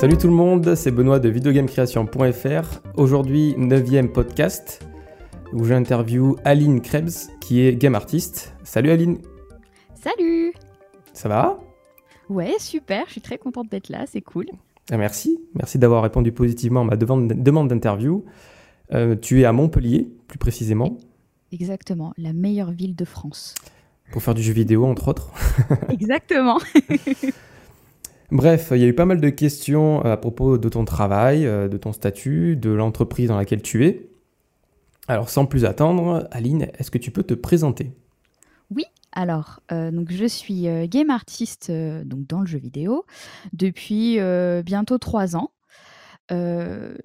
Salut tout le monde, c'est Benoît de videogamecreation.fr. Aujourd'hui, 9 podcast où j'interview Aline Krebs qui est game artiste. Salut Aline Salut Ça va? Ouais, super, je suis très contente d'être là, c'est cool. Ah, merci, merci d'avoir répondu positivement à ma demande d'interview. Euh, tu es à Montpellier, plus précisément. Exactement, la meilleure ville de France. Pour faire du jeu vidéo, entre autres. Exactement. Bref, il y a eu pas mal de questions à propos de ton travail, euh, de ton statut, de l'entreprise dans laquelle tu es. Alors sans plus attendre, Aline, est-ce que tu peux te présenter? Oui, alors euh, donc je suis euh, game artiste donc dans le jeu vidéo depuis bientôt trois ans.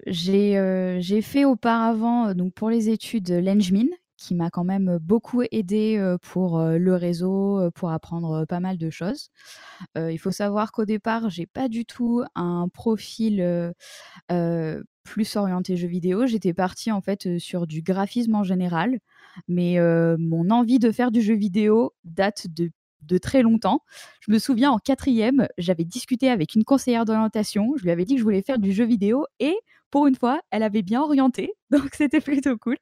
j'ai fait auparavant donc pour les études l'Engmin, qui m'a quand même beaucoup aidé pour le réseau, pour apprendre pas mal de choses. il faut savoir qu'au départ, j'ai pas du tout un profil plus orienté jeux vidéo. J'étais partie en fait sur du graphisme en général, mais mon envie de faire du jeu vidéo date de de très longtemps. Je me souviens en quatrième, j'avais discuté avec une conseillère d'orientation. Je lui avais dit que je voulais faire du jeu vidéo et pour une fois, elle avait bien orienté, donc c'était plutôt cool.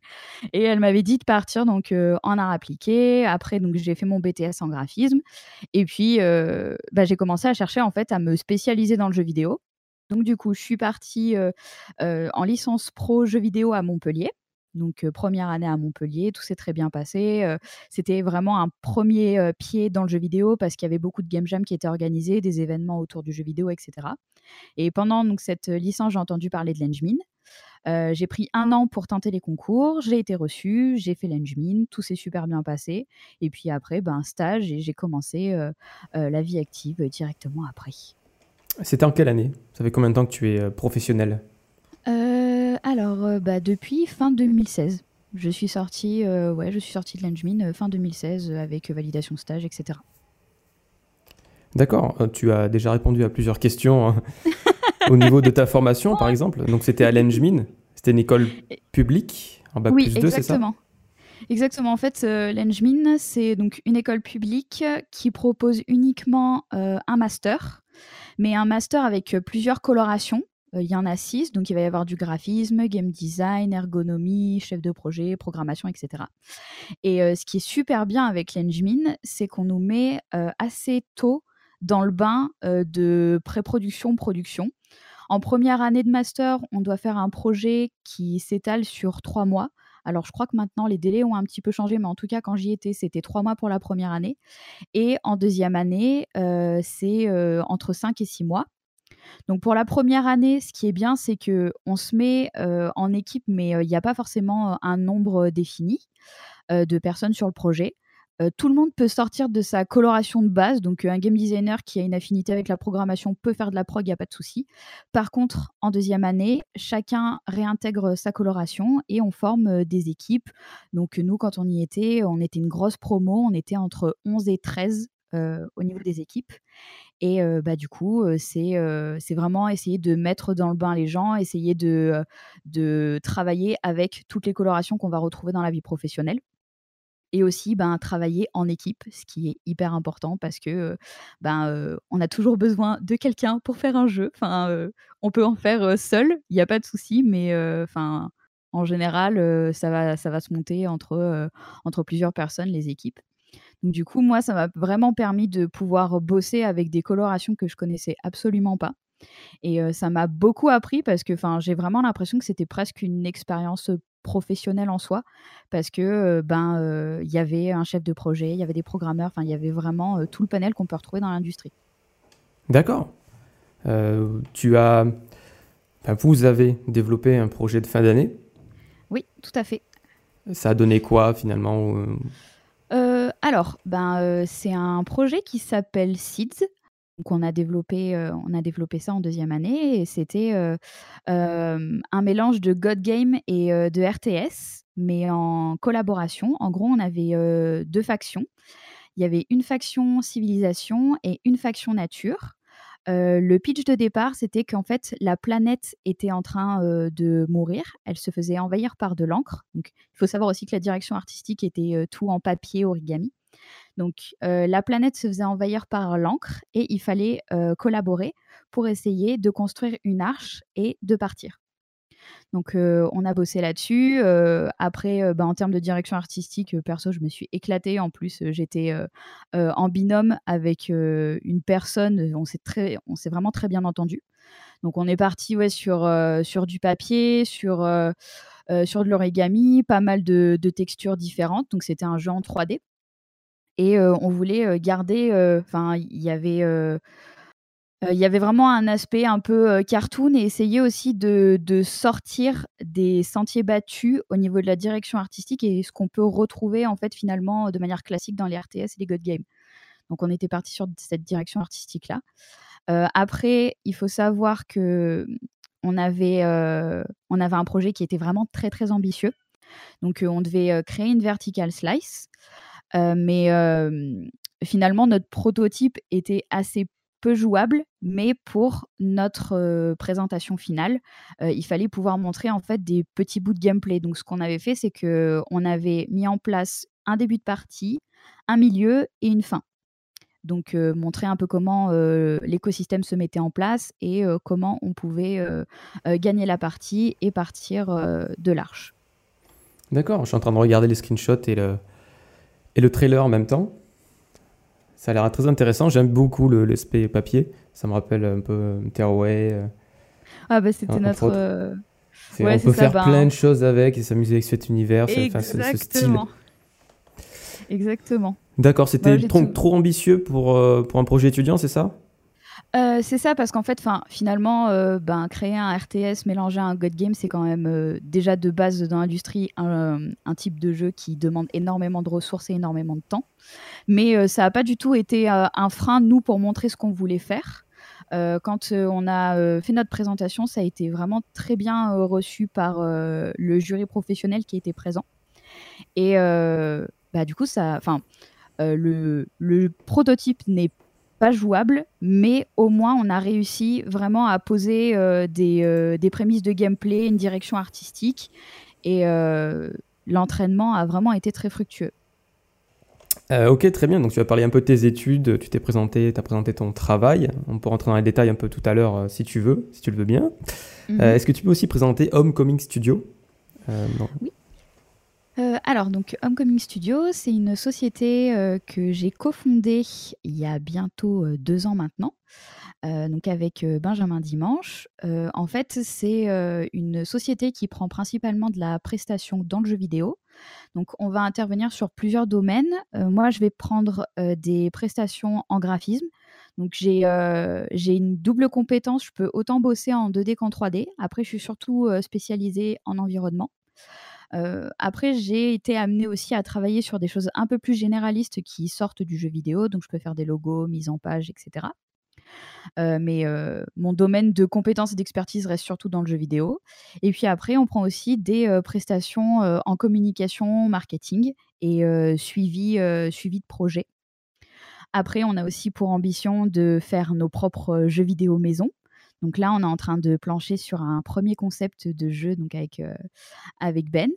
Et elle m'avait dit de partir donc euh, en art appliqué. Après, donc j'ai fait mon BTS en graphisme, et puis euh, bah, j'ai commencé à chercher en fait à me spécialiser dans le jeu vidéo. Donc du coup, je suis partie euh, en licence pro jeu vidéo à Montpellier. Donc première année à Montpellier, tout s'est très bien passé. C'était vraiment un premier pied dans le jeu vidéo parce qu'il y avait beaucoup de game jams qui étaient organisés, des événements autour du jeu vidéo, etc. Et pendant donc cette licence, j'ai entendu parler de l'Engmin. j'ai pris un an pour tenter les concours, j'ai été reçue, j'ai fait l'Engmin, tout s'est super bien passé. Et puis après, ben, stage et j'ai commencé la vie active directement après. C'était en quelle année? Ça fait combien de temps que tu es professionnel alors, euh, bah, depuis fin 2016. Je suis sortie, euh, ouais, je suis sortie de l'Engmin euh, fin 2016 avec validation stage, etc. D'accord. Tu as déjà répondu à plusieurs questions hein. au niveau de ta formation, par exemple. Donc, c'était à l'Engmin. C'était une école publique en bac plus 2, c'est ça Exactement. En fait, l'Engmin, c'est donc une école publique qui propose uniquement un master, mais un master avec plusieurs colorations. Euh, il y en a six, donc il va y avoir du graphisme, game design, ergonomie, chef de projet, programmation, etc. Et euh, ce qui est super bien avec l'Engmin, c'est qu'on nous met euh, assez tôt dans le bain de pré-production, production. En première année de master, on doit faire un projet qui s'étale sur trois mois. Alors, je crois que maintenant, les délais ont un petit peu changé, mais en tout cas, quand j'y étais, c'était trois mois pour la première année. Et en deuxième année, c'est entre cinq et six mois. Donc pour la première année, ce qui est bien, c'est que on se met en équipe, mais il n'y a pas forcément un nombre défini de personnes sur le projet. tout le monde peut sortir de sa coloration de base. Donc, un game designer qui a une affinité avec la programmation peut faire de la prog, il n'y a pas de souci. Par contre, en deuxième année, chacun réintègre sa coloration et on forme des équipes. Donc, nous, quand on y était, on était une grosse promo. On était entre 11 et 13 au niveau des équipes. Et bah, du coup, c'est c'est vraiment essayer de mettre dans le bain les gens, essayer de, de travailler avec toutes les colorations qu'on va retrouver dans la vie professionnelle. Et aussi ben, travailler en équipe, ce qui est hyper important parce que ben, on a toujours besoin de quelqu'un pour faire un jeu. Enfin, on peut en faire seul, il n'y a pas de souci, mais enfin, en général, ça, va, ça va se monter entre, entre plusieurs personnes, les équipes du coup, moi, ça m'a vraiment permis de pouvoir bosser avec des colorations que je connaissais absolument pas. Et ça m'a beaucoup appris parce que j'ai vraiment l'impression que c'était presque une expérience professionnelle en soi parce que ben il y avait un chef de projet, il y avait des programmeurs, enfin il y avait vraiment tout le panel qu'on peut retrouver dans l'industrie. D'accord. tu as, vous avez développé un projet de fin d'année? Oui, tout à fait. Ça a donné quoi finalement euh, alors, ben, euh, c'est un projet qui s'appelle Seeds. Donc on a développé, euh, on a développé ça en deuxième année et c'était un mélange de God Game et de RTS, mais en collaboration. En gros, on avait deux factions. Il y avait une faction civilisation et une faction nature le pitch de départ, c'était qu'en fait, la planète était en train de mourir. Elle se faisait envahir par de l'encre. Il faut savoir aussi que la direction artistique était tout en papier origami. Donc, la planète se faisait envahir par l'encre et il fallait collaborer pour essayer de construire une arche et de partir. Donc, on a bossé là-dessus. après, bah, en termes de direction artistique, perso, je me suis éclatée. En plus, j'étais en binôme avec une personne. On s'est très, on s'est vraiment très bien entendu. Donc, on est parti ouais, sur, sur du papier, sur, sur de l'origami, pas mal de, de, textures différentes. Donc, c'était un jeu en 3D. Et on voulait garder. Enfin, il y avait il y avait vraiment un aspect un peu cartoon et essayer aussi de, sortir des sentiers battus au niveau de la direction artistique et ce qu'on peut retrouver en fait finalement de manière classique dans les RTS et les God Games. Donc on était parti sur cette direction artistique là. après, il faut savoir que mmh, on avait, on avait un projet qui était vraiment très très ambitieux. Donc on devait créer une vertical slice, mais finalement notre prototype était assez peu jouable, mais pour notre présentation finale, il fallait pouvoir montrer en fait des petits bouts de gameplay. Donc ce qu'on avait fait, c'est que on avait mis en place un début de partie, un milieu et une fin. Donc montrer un peu comment l'écosystème se mettait en place et comment on pouvait gagner la partie et partir de l'arche. D'accord, je suis en train de regarder les screenshots et le, et le trailer en même temps. Ça a l'air très intéressant. J'aime beaucoup l'aspect papier. Ça me rappelle un peu Tearaway. Euh, ah bah c'était notre... Euh, on peut faire bah, plein de choses avec et s'amuser avec cet univers, ce, style. Exactement. D'accord, c'était trop, trop, ambitieux pour, euh, pour un projet étudiant, c'est ça? Euh, c'est ça, parce qu'en fait, finalement, euh, ben, créer un RTS mélanger un God Game, c'est quand même euh, déjà de base dans l'industrie un, type de jeu qui demande énormément de ressources et énormément de temps. Mais ça n'a pas du tout été un frein, nous, pour montrer ce qu'on voulait faire. quand on a fait notre présentation, ça a été vraiment très bien reçu par le jury professionnel qui était présent. Et bah, du coup, ça, le, le prototype n'est pas jouable, mais au moins on a réussi vraiment à poser euh, euh, des, prémices de gameplay, une direction artistique, et euh, l'entraînement a vraiment été très fructueux. ok, très bien. Donc tu vas parler un peu de tes études, tu t'es présenté, tu as présenté ton travail. On peut rentrer dans les détails un peu tout à l'heure si tu veux, si tu le veux bien. Mhm. Est-ce que tu peux aussi présenter Homecoming Studio Oui. Euh, alors, donc, Homecoming Studio, c'est une société euh, que j'ai cofondée il y a bientôt euh, deux ans maintenant, donc avec Benjamin Dimanche. en fait, c'est une société qui prend principalement de la prestation dans le jeu vidéo. Donc, on va intervenir sur plusieurs domaines. moi, je vais prendre des prestations en graphisme. Donc, j'ai une double compétence. Je peux autant bosser en 2D qu'en 3D. Après, je suis surtout spécialisée en environnement. Euh, après, j'ai été amenée aussi à travailler sur des choses un peu plus généralistes qui sortent du jeu vidéo. Donc, je peux faire des logos, mise en page, etc. Euh, mais euh, mon domaine de compétences et d'expertise reste surtout dans le jeu vidéo. Et puis après, on prend aussi des prestations en communication, marketing et suivi, suivi de projet. Après, on a aussi pour ambition de faire nos propres jeux vidéo maison. Donc là, on est en train de plancher sur un premier concept de jeu donc avec, Ben.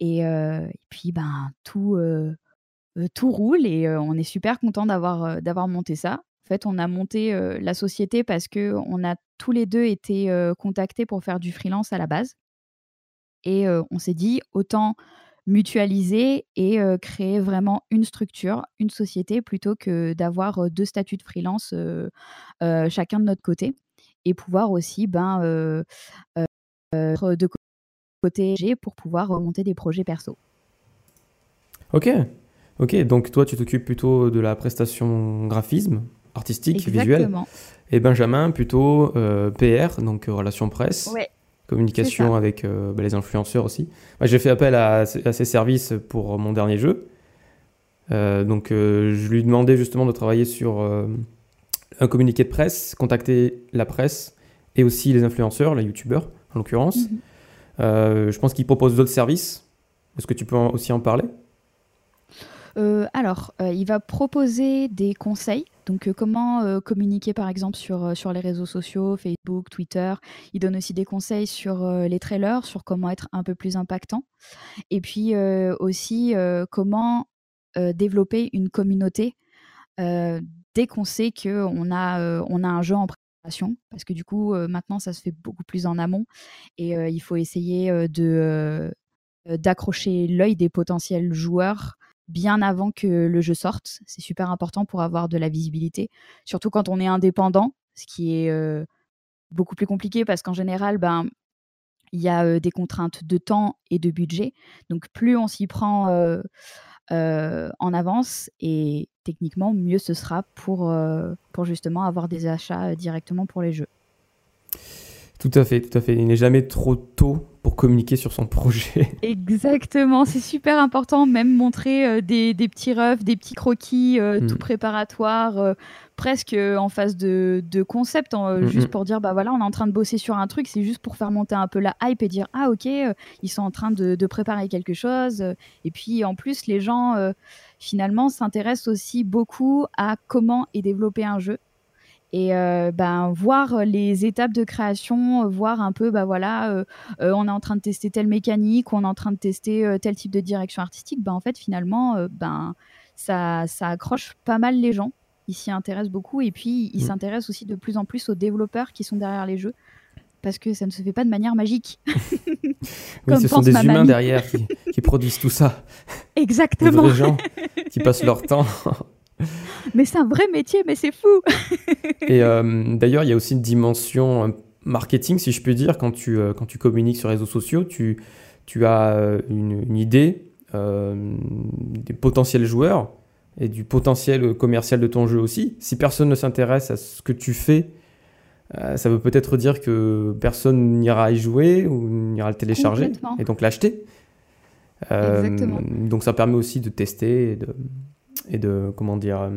Et, puis, ben, tout, tout roule et on est super content d'avoir, d'avoir monté ça. En fait, on a monté la société parce qu'on a tous les deux été contactés pour faire du freelance à la base. Et on s'est dit, autant mutualiser et créer vraiment une structure, une société, plutôt que d'avoir deux statuts de freelance chacun de notre côté et pouvoir aussi ben, euh, euh, de côté pour pouvoir monter des projets perso. Ok, ok. Donc toi, tu t'occupes plutôt de la prestation graphisme, artistique, visuel. Et Benjamin, plutôt euh, PR, donc relations presse. communication avec bah, les influenceurs aussi. J'ai fait appel à, à, ces services pour mon dernier jeu. donc, je lui demandais justement de travailler sur un communiqué de presse, contacter la presse et aussi les influenceurs, les youtubeurs en l'occurrence. Mhm. Euh, je pense qu'ils proposent d'autres services. Est-ce que tu peux aussi en parler? Euh, alors, euh, il va proposer des conseils. Donc, comment communiquer par exemple sur, sur les réseaux sociaux, Facebook, Twitter. Il donne aussi des conseils sur les trailers, sur comment être un peu plus impactant. Et puis aussi comment développer une communauté dès qu'on sait qu'on a, on a un jeu en préparation, parce que du coup, maintenant, ça se fait beaucoup plus en amont, et il faut essayer de d'accrocher l'œil des potentiels joueurs bien avant que le jeu sorte. C'est super important pour avoir de la visibilité, surtout quand on est indépendant, ce qui est beaucoup plus compliqué parce qu'en général, ben, il y a des contraintes de temps et de budget. Donc plus on s'y prend en avance et techniquement, mieux ce sera pour, pour justement avoir des achats directement pour les jeux. Tout à fait, tout à fait. Il n'est jamais trop tôt pour communiquer sur son projet. Exactement, c'est super important, même montrer des, des, petits refs, des petits croquis tout mm. préparatoires presque euh, en phase de, concept, euh, mm, juste mm. pour dire bah voilà, on est en train de bosser sur un truc, c'est juste pour faire monter un peu la hype et dire ah ok, euh, ils sont en train de, préparer quelque chose. Et puis en plus, les gens finalement s'intéressent aussi beaucoup à comment est développé un jeu. Et ben, voir les étapes de création, voir un peu, bah voilà, on est en train de tester telle mécanique, on est en train de tester tel type de direction artistique, ben, en fait, finalement, ben, ça, ça accroche pas mal les gens il s'y intéresse beaucoup et puis il mm. s'intéresse aussi de plus en plus aux développeurs qui sont derrière les jeux parce que ça ne se fait pas de manière magique. oui, ce sont des humains derrière qui, produisent tout ça. Exactement. Des vrais gens qui passent leur temps. mais c'est un vrai métier, mais c'est fou. et euh, d'ailleurs, il y a aussi une dimension euh, marketing, si je puis dire, quand tu, euh, quand tu communiques sur les réseaux sociaux, tu, tu as une, une idée des potentiels joueurs et du potentiel commercial de ton jeu aussi. Si personne ne s'intéresse à ce que tu fais, euh, ça veut peut-être dire que personne n'ira y jouer ou n'ira le télécharger et donc l'acheter. Euh, donc ça permet aussi de tester et de, et de comment dire, euh,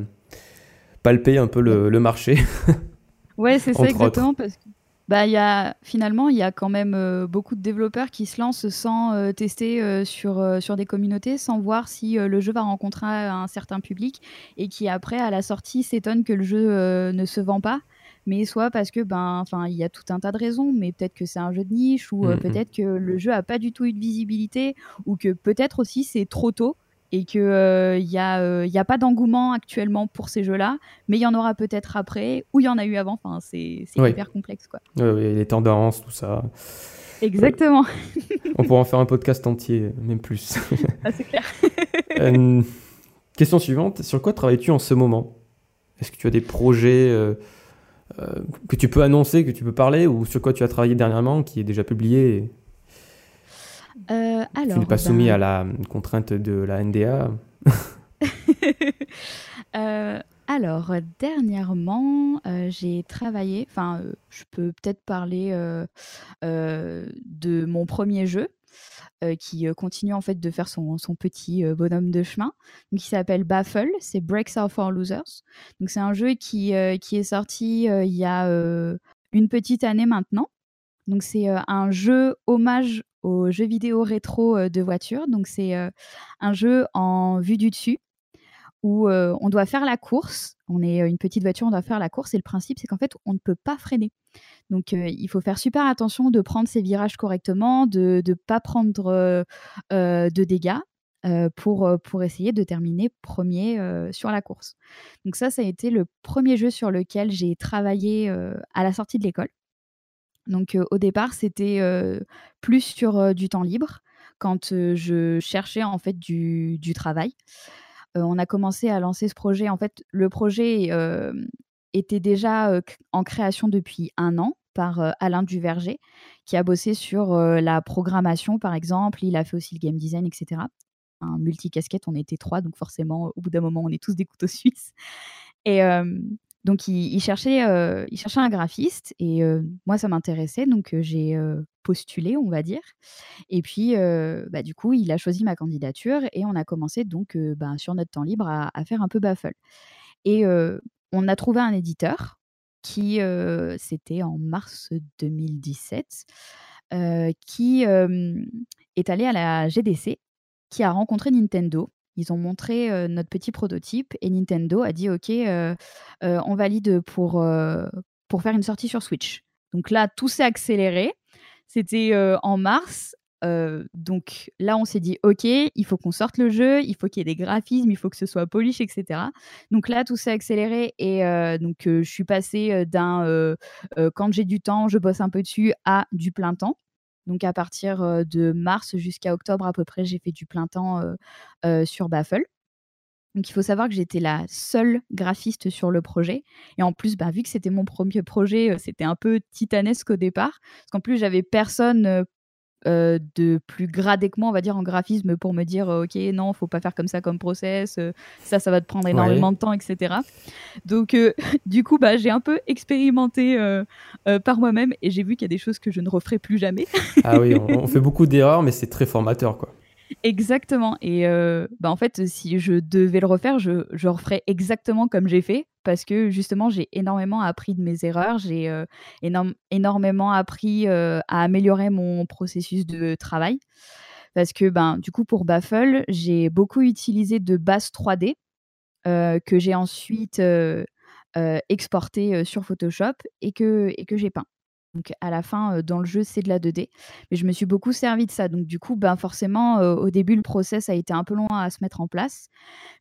palper un peu le, le marché. ouais, c'est ça exactement parce que bah, y a, finalement, il y a quand même euh, beaucoup de développeurs qui se lancent sans euh, tester euh, sur, sur des communautés, sans voir si le jeu va rencontrer un certain public et qui, après, à la sortie, s'étonnent que le jeu ne se vend pas. Mais soit parce que, ben, enfin, il y a tout un tas de raisons, mais peut-être que c'est un jeu de niche ou mm, mm. peut-être que le jeu a pas du tout eu de visibilité ou que peut-être aussi c'est trop tôt et qu'il n'y euh, a, euh, a pas d'engouement actuellement pour ces jeux-là, mais il y en aura peut-être après, ou il y en a eu avant. Enfin, c'est hyper complexe. Quoi. Oui, les tendances, tout ça. Exactement. On pourrait en faire un podcast entier, même plus. ah, c'est clair. Euh, question suivante, sur quoi travailles-tu en ce moment? Est-ce que tu as des projets que tu peux annoncer, que tu peux parler, ou sur quoi tu as travaillé dernièrement, qui est déjà publié euh, alors, tu n'es pas soumis ben à la contrainte de la NDA euh, Alors, dernièrement, euh, j'ai travaillé, enfin, je peux peut-être parler de mon premier jeu. Qui continue en fait de faire son, petit bonhomme de chemin, qui s'appelle Baffle, c'est Breaks Are for Losers. Donc c'est un jeu qui, qui est sorti il y a une petite année maintenant. Donc c'est un jeu hommage aux jeux vidéo rétro de voiture. Donc c'est un jeu en vue du dessus où on doit faire la course. On est une petite voiture, on doit faire la course et le principe c'est qu'en fait on ne peut pas freiner. Donc il faut faire super attention de prendre ses virages correctement, de ne pas prendre de dégâts. pour, essayer de terminer premier sur la course. Donc ça, ça a été le premier jeu sur lequel j'ai travaillé à la sortie de l'école. Donc au départ, c'était plus sur du temps libre quand je cherchais en fait du, travail. on a commencé à lancer ce projet. En fait, le projet était déjà en création depuis un an par Alain Duverger, qui a bossé sur la programmation, par exemple. Il a fait aussi le game design, etc. Un multicasquette, on était trois, donc forcément, au bout d'un moment, on est tous des couteaux suisses. Et, donc, il, cherchait, il cherchait un graphiste et moi, ça m'intéressait. Donc, j'ai postulé, on va dire. Et puis, bah, du coup, il a choisi ma candidature et on a commencé donc bah, sur notre temps libre à, faire un peu baffle. Et on a trouvé un éditeur qui, c'était en mars 2017, qui est allé à la GDC, qui a rencontré Nintendo ils ont montré notre petit prototype et Nintendo a dit OK, on valide pour, pour faire une sortie sur Switch. Donc là, tout s'est accéléré. C'était en mars. Donc là, on s'est dit, OK, il faut qu'on sorte le jeu, il faut qu'il y ait des graphismes, il faut que ce soit polish, etc. Donc là, tout s'est accéléré et donc je suis passée d'un quand j'ai du temps, je bosse un peu dessus à du plein temps. Donc à partir de mars jusqu'à octobre à peu près, j'ai fait du plein temps sur Baffle. Donc il faut savoir que j'étais la seule graphiste sur le projet. Et en plus, bah, vu que c'était mon premier projet, c'était un peu titanesque au départ. Parce qu'en plus, j'avais personne de plus gradé que moi, on va dire, en graphisme pour me dire ok, non, faut pas faire comme ça comme process, ça, ça va te prendre énormément de temps, etc. Donc, du coup, bah, j'ai un peu expérimenté par moi-même et j'ai vu qu'il y a des choses que je ne referai plus jamais. ah oui, on, on fait beaucoup d'erreurs, mais c'est très formateur, quoi. Exactement. Et bah, en fait, si je devais le refaire, je, je referais exactement comme j'ai fait parce que justement, j'ai énormément appris de mes erreurs. J'ai énormément appris à améliorer mon processus de travail. Parce que ben, du coup, pour Baffle, j'ai beaucoup utilisé de bases 3D que j'ai ensuite exporté sur Photoshop et que, et que j'ai peint. Donc à la fin, dans le jeu, c'est de la 2D. Mais je me suis beaucoup servi de ça. Donc du coup, ben, forcément, au début, le process a été un peu long à se mettre en place.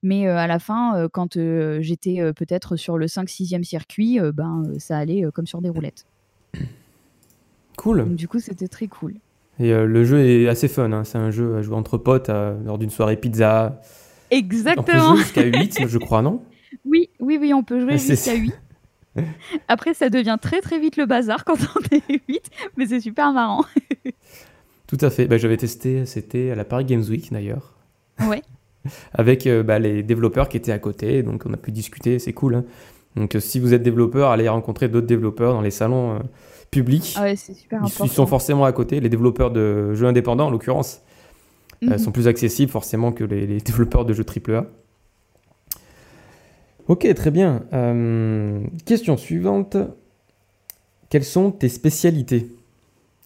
Mais à la fin, quand j'étais peut-être sur le 5-6e circuit, ben, ça allait comme sur des roulettes. Cool. Donc du coup, c'était très cool. Et le jeu est assez fun. Hein. C'est un jeu à jouer entre potes lors d'une soirée pizza. Exactement. Jusqu'à 8, je crois, non? Oui, oui, oui, on peut jouer jusqu'à 8. Après, ça devient très très vite le bazar quand on est 8, mais c'est super marrant. Tout à fait. Bah, J'avais testé, c'était à la Paris Games Week d'ailleurs. Ouais. Avec euh, bah, les développeurs qui étaient à côté, donc on a pu discuter, c'est cool. Hein. Donc euh, si vous êtes développeur, allez rencontrer d'autres développeurs dans les salons euh, publics. Ah ouais, c'est super ils, sont forcément à côté. Les développeurs de jeux indépendants, en l'occurrence, mhm. sont plus accessibles forcément que les, les développeurs de jeux AAA. Ok, très bien. Euh, question suivante. Quelles sont tes spécialités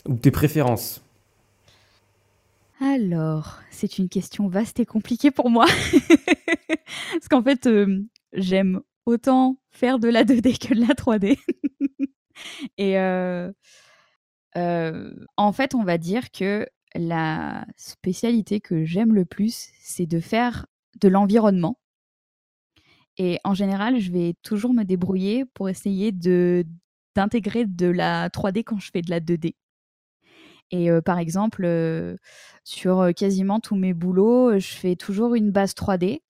ou tes préférences? Alors, c'est une question vaste et compliquée pour moi. Parce qu'en fait, euh, j'aime autant faire de la 2D que de la 3D. et euh, en fait, on va dire que la spécialité que j'aime le plus, c'est de faire de l'environnement et en général, je vais toujours me débrouiller pour essayer d'intégrer de la 3D quand je fais de la 2D. Et par exemple, sur quasiment tous mes boulots, je fais toujours une base 3D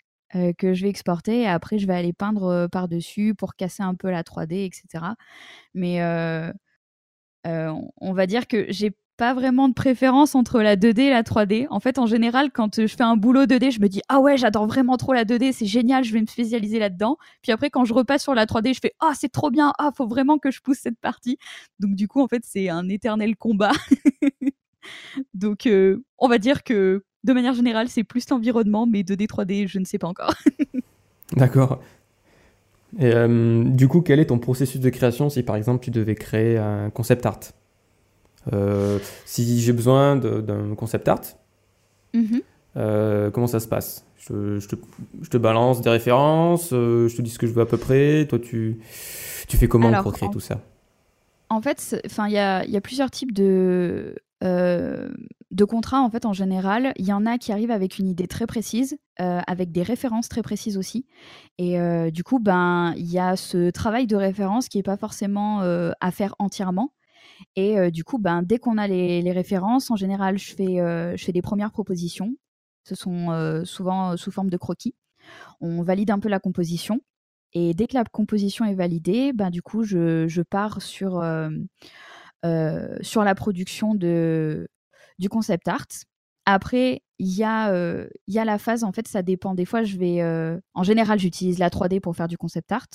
que je vais exporter après je vais aller peindre par-dessus pour casser un peu la 3D, etc. Mais on va dire que j'ai pas vraiment de préférence entre la 2D et la 3D. En fait, en général, quand je fais un boulot 2D, je me dis ah ouais, j'adore vraiment trop la 2D, c'est génial, je vais me spécialiser là-dedans. Puis après, quand je repasse sur la 3D, je fais ah c'est trop bien, ah faut vraiment que je pousse cette partie. Donc du coup, en fait, c'est un éternel combat. Donc euh, on va dire que de manière générale, c'est plus l'environnement, mais 2D, 3D, je ne sais pas encore. D'accord. Et euh, du coup, quel est ton processus de création si par exemple tu devais créer un concept art? euh, si j'ai besoin d'un concept art, mhm. euh, comment ça se passe? Je, te, je, te, balance des références, euh, je te dis ce que je veux à peu près. Toi, tu, tu fais comment pour créer tout ça? En fait, il y a, y a, plusieurs types de, de contrats. En fait, en général, il y en a qui arrivent avec une idée très précise, avec des références très précises aussi. Et du coup, ben, il y a ce travail de référence qui n'est pas forcément à faire entièrement. Et du coup, ben, dès qu'on a les, références, en général, je fais, je fais des premières propositions. Ce sont souvent sous forme de croquis. On valide un peu la composition. Et dès que la composition est validée, ben, du coup, je, je pars sur, sur la production de, du concept art. Après, il y, a, y a la phase, en fait, ça dépend. Des fois, je vais. en général, j'utilise la 3D pour faire du concept art.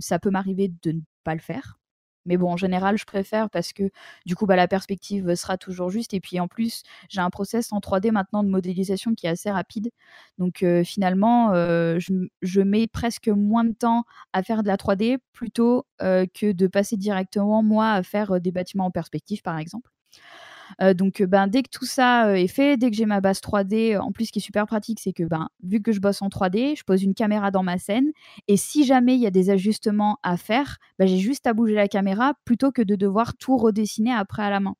ça peut m'arriver de ne pas le faire. Mais bon, en général, je préfère parce que du coup, bah, la perspective sera toujours juste. Et puis en plus, j'ai un process en 3D maintenant de modélisation qui est assez rapide. Donc euh, finalement, euh, je, mets presque moins de temps à faire de la 3D plutôt euh, que de passer directement, moi, à faire des bâtiments en perspective, par exemple. Euh, donc, euh, ben, dès que tout ça euh, est fait, dès que j'ai ma base 3D, en plus, ce qui est super pratique, c'est que ben, vu que je bosse en 3D, je pose une caméra dans ma scène. Et si jamais il y a des ajustements à faire, ben, j'ai juste à bouger la caméra plutôt que de devoir tout redessiner après à la main.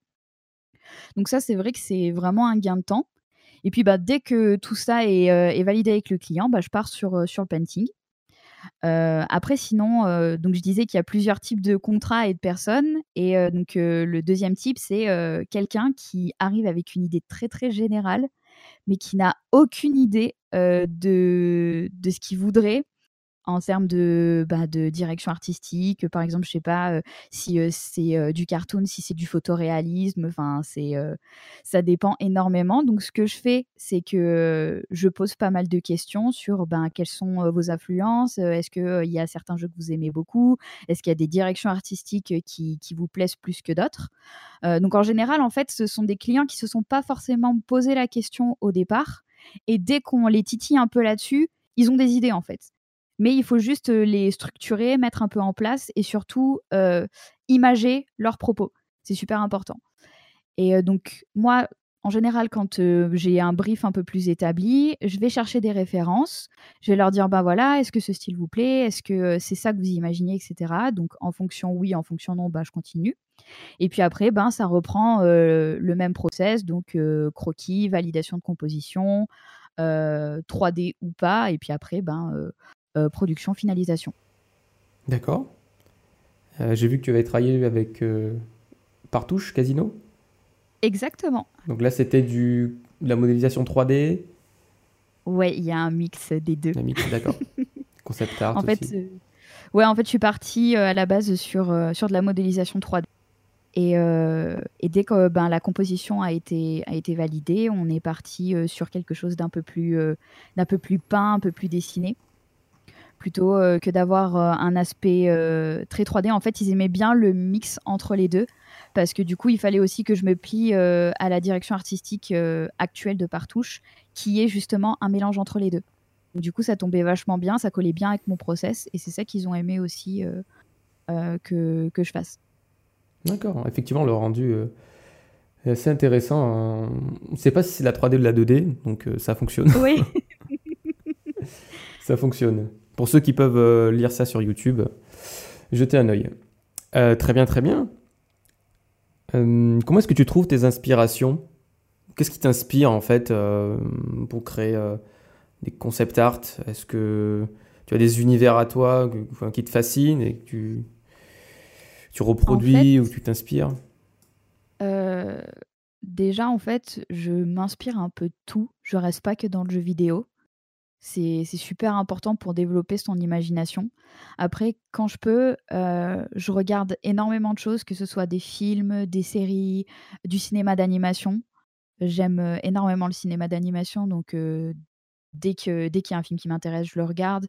Donc ça, c'est vrai que c'est vraiment un gain de temps. Et puis bah, dès que tout ça est, validé avec le client, bah, je pars sur, sur le painting. Après, sinon, donc je disais qu'il y a plusieurs types de contrats et de personnes. Et donc le deuxième type, c'est quelqu'un qui arrive avec une idée très très générale, mais qui n'a aucune idée de, de ce qu'il voudrait en termes de, bah, de direction artistique. Par exemple, je sais pas euh, si euh, c'est euh, du cartoon, si c'est du photoréalisme. Enfin, c'est ça dépend énormément. Donc, ce que je fais, c'est que je pose pas mal de questions sur ben, quelles sont vos influences. Est-ce qu'il y a certains jeux que vous aimez beaucoup Est-ce qu'il y a des directions artistiques qui, qui vous plaisent plus que d'autres Donc, en général, en fait, ce sont des clients qui se sont pas forcément posé la question au départ. Et dès qu'on les titille un peu là-dessus, ils ont des idées en fait mais il faut juste les structurer, mettre un peu en place et surtout imager leurs propos. C'est super important. Et donc, moi, en général, quand j'ai un brief un peu plus établi, je vais chercher des références. Je vais leur dire, ben voilà, est-ce que ce style vous plaît? Est-ce que c'est ça que vous imaginez, etc. Donc, en fonction oui, en fonction non, bah, je continue. Et puis après, ben, ça reprend le même process, donc croquis, validation de composition, 3D ou pas. Et puis après, ben, euh, production, finalisation. D'accord. Euh, j'ai vu que tu avais travaillé avec euh, Partouche Casino. Exactement. Donc là, c'était du de la modélisation 3D. Ouais, il y a un mix des deux. Un mix, d'accord. Concept art. En fait, ouais, en fait, je suis partie à la base sur sur de la modélisation 3D. Et, et, dès que ben, la composition a été, a été validée, on est parti sur quelque chose d'un peu, plus d'un peu plus peint, un peu plus dessiné plutôt euh, que d'avoir euh, un aspect euh, très 3D. En fait, ils aimaient bien le mix entre les deux parce que du coup, il fallait aussi que je me plie à la direction artistique actuelle de Partouche, qui est justement un mélange entre les deux. du coup, ça tombait vachement bien, ça collait bien avec mon process, et c'est ça qu'ils ont aimé aussi que, que je fasse. D'accord, effectivement, le rendu est assez intéressant. On ne sait pas si c'est la 3D ou la 2D, donc ça fonctionne. Oui. ça fonctionne. Pour ceux qui peuvent euh, lire ça sur YouTube, jetez un œil. Euh, très bien, très bien. Euh, comment est-ce que tu trouves tes inspirations? Qu'est-ce qui t'inspire en fait pour créer des concept art? Est-ce que tu as des univers à toi qui te fascinent et que tu, tu reproduis ou tu t'inspires? Déjà, en fait, je m'inspire un peu de tout. Je reste pas que dans le jeu vidéo. C'est super important pour développer son imagination. Après, quand je peux, euh, je regarde énormément de choses, que ce soit des films, des séries, du cinéma d'animation. J'aime euh, énormément le cinéma d'animation, donc euh, dès que dès qu'il y a un film qui m'intéresse, je le regarde.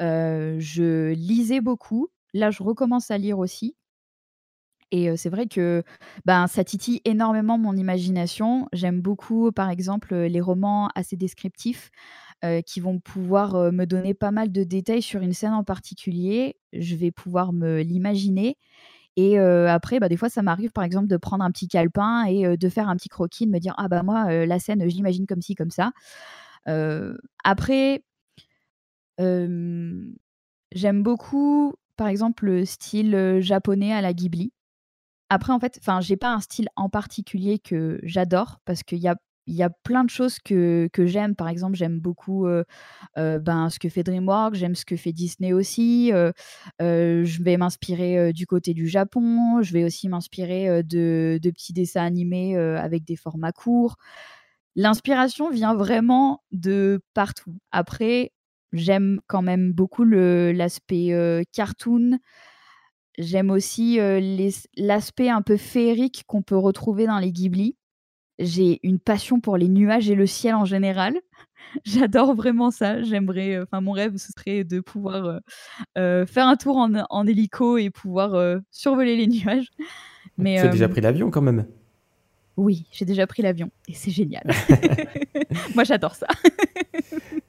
je lisais beaucoup. Là, je recommence à lire aussi. Et c'est vrai que ben, ça titille énormément mon imagination. J'aime beaucoup, par exemple, les romans assez descriptifs. Euh, qui vont pouvoir euh, me donner pas mal de détails sur une scène en particulier. Je vais pouvoir me l'imaginer. Et euh, après, bah, des fois, ça m'arrive, par exemple, de prendre un petit calepin et de faire un petit croquis, de me dire ah bah moi, la scène, je l'imagine comme ci, comme ça. après, j'aime beaucoup, par exemple, le style japonais à la Ghibli. Après, en fait, enfin, j'ai pas un style en particulier que j'adore parce qu'il y a il y a plein de choses que, que j'aime. Par exemple, j'aime beaucoup ben, ce que fait DreamWorks, j'aime ce que fait Disney aussi. je vais m'inspirer du côté du Japon, je vais aussi m'inspirer de, de, petits dessins animés avec des formats courts. L'inspiration vient vraiment de partout. Après, j'aime quand même beaucoup l'aspect cartoon. J'aime aussi l'aspect un peu féerique qu'on peut retrouver dans les Ghibli j'ai une passion pour les nuages et le ciel en général. J'adore vraiment ça. J'aimerais, euh, enfin, mon rêve, ce serait de pouvoir euh, euh, faire un tour en, hélico et pouvoir survoler les nuages. Mais, tu as déjà pris l'avion quand même Oui, j'ai déjà pris l'avion et c'est génial. Moi, j'adore ça.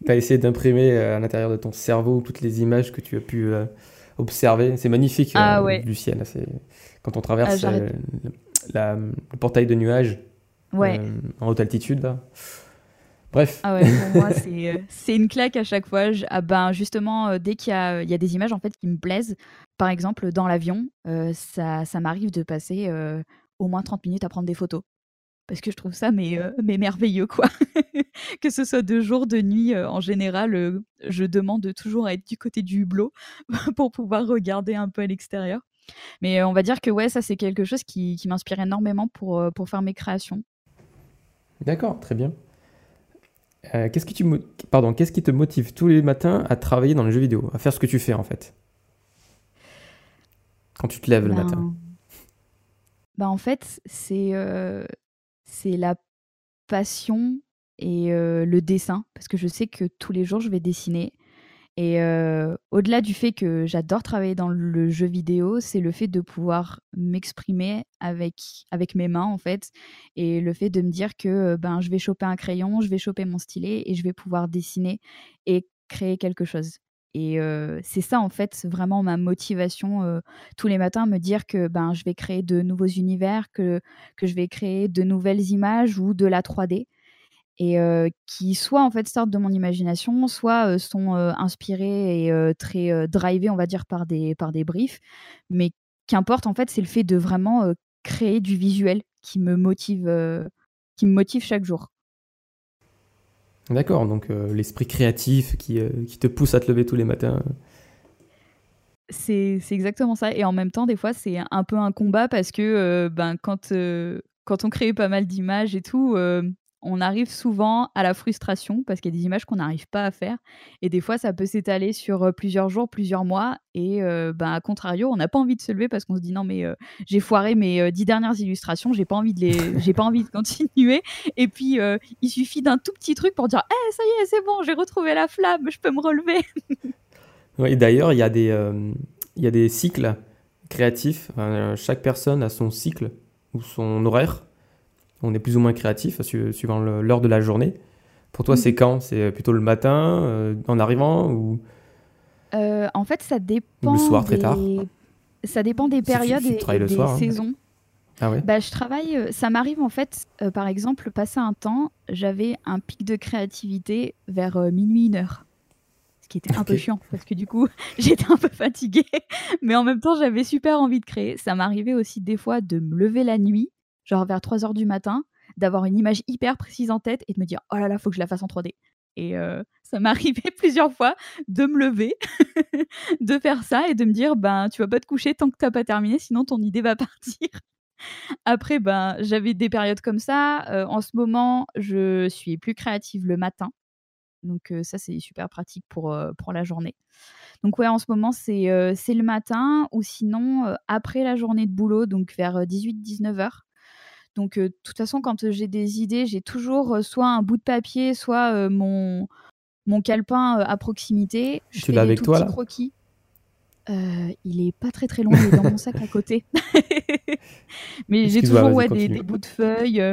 tu as essayé d'imprimer à l'intérieur de ton cerveau toutes les images que tu as pu observer. C'est magnifique ah du ciel. Quand on traverse ah, le portail de nuages, Ouais. Euh, en haute altitude, là. Bref. Ah ouais, pour moi, euh, c'est une claque à chaque fois. ah ben, justement, euh, dès qu'il y a, y a, des images en fait, qui me plaisent, par exemple, dans l'avion, ça, ça m'arrive de passer au moins 30 minutes à prendre des photos. parce que je trouve ça mais, mais merveilleux quoi. que ce soit de jour, de nuit, en général, je demande toujours à être du côté du hublot pour pouvoir regarder un peu à l'extérieur. Mais on va dire que ouais, ça c'est quelque chose qui, qui m'inspire énormément pour, pour faire mes créations. D'accord, très bien. qu'est-ce, qui tu, Pardon, qu'est-ce qui te motive tous les matins à travailler dans le jeu vidéo, à faire ce que tu fais en fait? Quand tu te lèves le ben, matin bah en fait, c'est c'est la passion et le dessin, parce que je sais que tous les jours, je vais dessiner. Et au-delà du fait que j'adore travailler dans le jeu vidéo, c'est le fait de pouvoir m'exprimer avec, avec mes mains, en fait, et le fait de me dire que ben, je vais choper un crayon, je vais choper mon stylet, et je vais pouvoir dessiner et créer quelque chose. Et c'est ça, en fait, vraiment ma motivation tous les matins, me dire que ben, je vais créer de nouveaux univers, que, que je vais créer de nouvelles images ou de la 3D. Et qui soit en fait sortent de mon imagination, soit sont inspirés et très drivés, on va dire, par des, par des briefs. Mais qu'importe, en fait, c'est le fait de vraiment créer du visuel qui me motive, qui me motive chaque jour. D'accord, donc euh, l'esprit créatif qui, euh, qui, te pousse à te lever tous les matins. C'est exactement ça. Et en même temps, des fois, c'est un peu un combat parce que euh, ben, quand, quand on crée pas mal d'images et tout, on arrive souvent à la frustration parce qu'il y a des images qu'on n'arrive pas à faire. Et des fois, ça peut s'étaler sur plusieurs jours, plusieurs mois. Et ben, à contrario, on n'a pas envie de se lever parce qu'on se dit non, mais j'ai foiré mes dix dernières illustrations, j'ai pas envie de les, j'ai pas envie de continuer. Et puis, il suffit d'un tout petit truc pour dire, eh, ça y est, c'est bon, j'ai retrouvé la flamme, je peux me relever. oui, d'ailleurs, il y a des, il y a des cycles créatifs. chaque personne a son cycle ou son horaire on est plus ou moins créatif suivant l'heure de la journée. Pour toi, c'est mhm. quand? C'est plutôt le matin, euh, en arrivant ou? Euh, En fait, ça dépend. le soir, très tard? Ça dépend des périodes et des hein. saisons. Ah ouais? Bah, je travaille, euh, ça m'arrive en fait, par exemple, passer un temps, j'avais un pic de créativité vers minuit, une heure. Ce qui était un peu chiant parce que du coup, j'étais un peu fatiguée. Mais en même temps, j'avais super envie de créer. Ça m'arrivait aussi des fois de me lever la nuit genre vers 3 heures du matin, d'avoir une image hyper précise en tête et de me dire oh là là, faut que je la fasse en 3D. Et ça m'est plusieurs fois de me lever, de faire ça et de me dire ben tu vas pas te coucher tant que t'as pas terminé, sinon ton idée va partir. Après, ben j'avais des périodes comme ça. en ce moment, je suis plus créative le matin. Donc ça, c'est super pratique pour, pour la journée. Donc ouais, en ce moment, c'est le matin ou sinon après la journée de boulot, donc vers 18-19 heures. Donc, de toute façon, quand j'ai des idées, j'ai toujours soit un bout de papier, soit mon, mon calepin à proximité. Je tu l'as avec toi là? croquis. il est pas très très long, il est dans mon sac à côté. Mais j'ai toujours ouais, des, bouts de feuilles.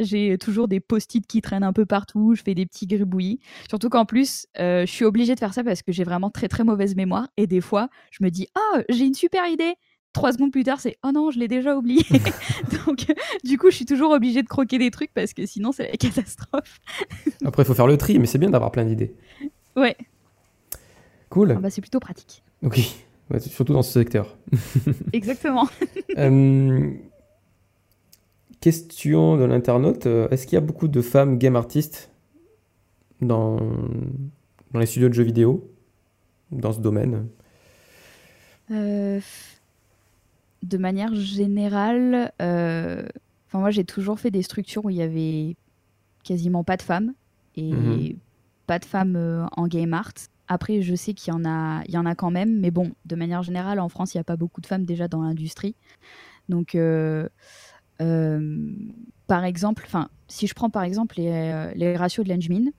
j'ai toujours des post-it qui traînent un peu partout. Je fais des petits gribouillis. Surtout qu'en plus, je suis obligée de faire ça parce que j'ai vraiment très très mauvaise mémoire. Et des fois, je me dis Ah, j'ai une super idée trois secondes plus tard, c'est oh non, je l'ai déjà oublié. Donc, du coup, je suis toujours obligée de croquer des trucs parce que sinon, c'est la catastrophe. Après, il faut faire le tri, mais c'est bien d'avoir plein d'idées. Ouais. Cool. Ah bah, c'est plutôt pratique. Ok, surtout dans ce secteur. Exactement. Euh, question de l'internaute euh, est-ce qu'il y a beaucoup de femmes game artistes dans, dans les studios de jeux vidéo, dans ce domaine? Euh, de manière générale, euh, moi j'ai toujours fait des structures où il y avait quasiment pas de femmes et mhm. pas de femmes euh, en game art. Après, je sais qu'il y en a, il y en a quand même, mais bon, de manière générale, en France, il n'y a pas beaucoup de femmes déjà dans l'industrie. Donc, euh, par exemple, enfin, si je prends par exemple les, les ratios de l'Engmin,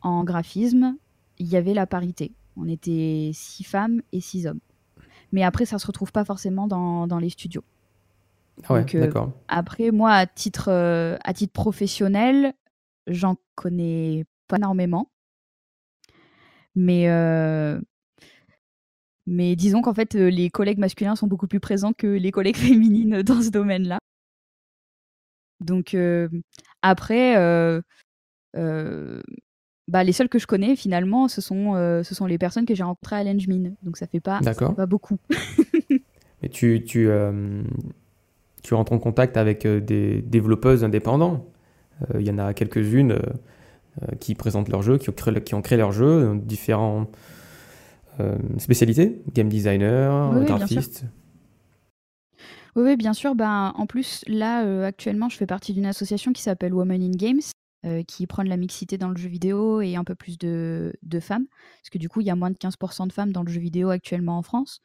en graphisme, il y avait la parité. On était six femmes et six hommes. Mais après, ça se retrouve pas forcément dans, dans les studios. Ah ouais, euh, d'accord. Après, moi, à titre, euh, à titre professionnel, j'en connais pas énormément. Mais, euh, mais disons qu'en fait, les collègues masculins sont beaucoup plus présents que les collègues féminines dans ce domaine-là. Donc, après, bah, les seuls que je connais finalement, ce sont, euh, ce sont les personnes que j'ai rencontrées à l'Engmin. Donc ça fait pas, fait pas beaucoup. Mais tu, tu, euh, tu rentres en contact avec des développeuses indépendants. Il y en a quelques-unes qui présentent leurs jeux, qui ont créé, qui ont créé leurs jeux, différents spécialités, game designer, graphiste. Oui, bien sûr. Ben, en plus, là, actuellement, je fais partie d'une association qui s'appelle Women in Games, qui prend de la mixité dans le jeu vidéo et un peu plus de, femmes. Parce que du coup, il y a moins de 15% de femmes dans le jeu vidéo actuellement en France.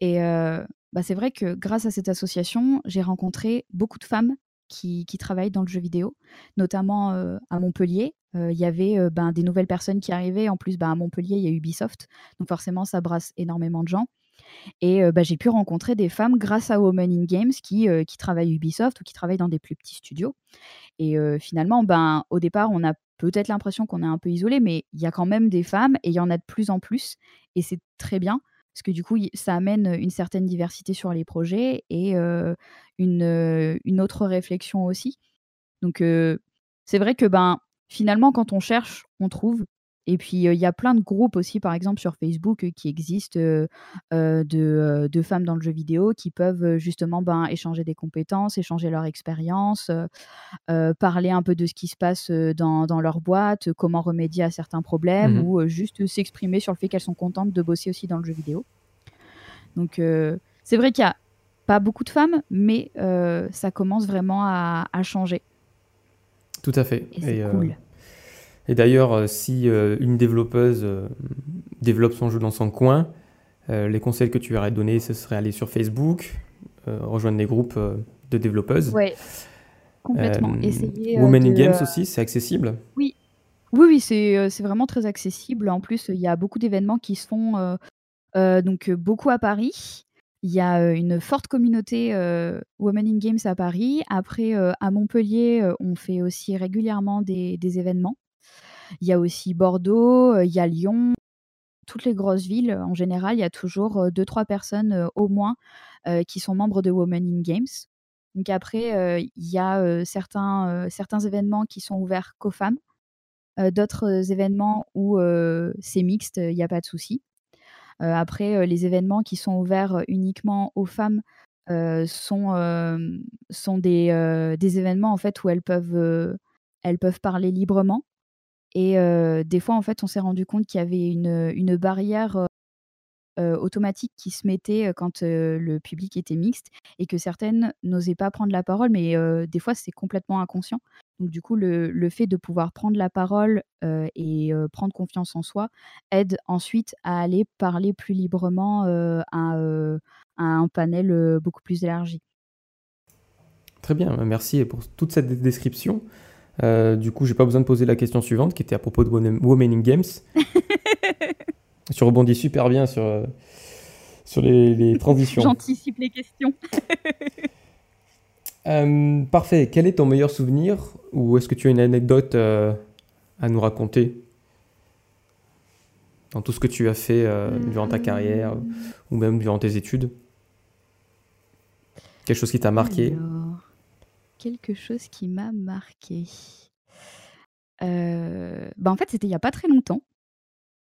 Et bah, c'est vrai que grâce à cette association, j'ai rencontré beaucoup de femmes qui, travaillent dans le jeu vidéo, notamment à Montpellier. Il y avait ben, des nouvelles personnes qui arrivaient. En plus, ben, à Montpellier, il y a Ubisoft. Donc forcément, ça brasse énormément de gens. Et bah, j'ai pu rencontrer des femmes grâce à Women in Games qui, qui travaillent Ubisoft ou qui travaillent dans des plus petits studios. Et finalement, ben, au départ, on a peut-être l'impression qu'on est un peu isolé, mais il y a quand même des femmes et il y en a de plus en plus. Et c'est très bien parce que du coup, ça amène une certaine diversité sur les projets et une, une, autre réflexion aussi. Donc, c'est vrai que ben, finalement, quand on cherche, on trouve. Et puis, il y a plein de groupes aussi, par exemple, sur Facebook qui existent de, femmes dans le jeu vidéo qui peuvent justement ben, échanger des compétences, échanger leur expérience, parler un peu de ce qui se passe dans, leur boîte, comment remédier à certains problèmes mmh ou juste s'exprimer sur le fait qu'elles sont contentes de bosser aussi dans le jeu vidéo. Donc, c'est vrai qu'il n'y a pas beaucoup de femmes, mais ça commence vraiment à, changer. Tout à fait. Et c'est cool. Et d'ailleurs, euh, si euh, une développeuse euh, développe son jeu dans son coin, les conseils que tu aurais donnés, ce serait aller sur Facebook, rejoindre les groupes de développeuses. Oui, complètement. Essayer, Women in Games aussi, c'est accessible Oui, oui, oui c'est vraiment très accessible. En plus, il y a beaucoup d'événements qui se font donc beaucoup à Paris. Il y a une forte communauté Women in Games à Paris. Après, à Montpellier, on fait aussi régulièrement des, des événements. Il y a aussi Bordeaux, euh, il y a Lyon. Toutes les grosses villes, en général, il y a toujours euh, deux, trois personnes euh, au moins qui sont membres de Women in Games. Donc après, il y a certains, certains événements qui sont ouverts qu'aux femmes, d'autres événements où c'est mixte, il n'y a pas de souci. après, les événements qui sont ouverts uniquement aux femmes sont, sont des, des, événements en fait où elles peuvent, elles peuvent parler librement. Et des fois, en fait, on s'est rendu compte qu'il y avait une, barrière automatique qui se mettait quand le public était mixte et que certaines n'osaient pas prendre la parole, mais des fois, c'est complètement inconscient. Donc, du coup, le, fait de pouvoir prendre la parole et prendre confiance en soi aide ensuite à aller parler plus librement à, un panel beaucoup plus élargi. Très bien, merci pour toute cette description. Euh, du coup, j'ai pas besoin de poser la question suivante qui était à propos de Women in Games. tu rebondis super bien sur, euh, sur les, transitions. J'anticipe les questions. Euh, parfait. Quel est ton meilleur souvenir ou est-ce que tu as une anecdote à nous raconter dans tout ce que tu as fait durant ta carrière ou même durant tes études? Quelque chose qui t'a marqué? Quelque chose qui m'a marqué. Euh, bah en fait, c'était il n'y a pas très longtemps.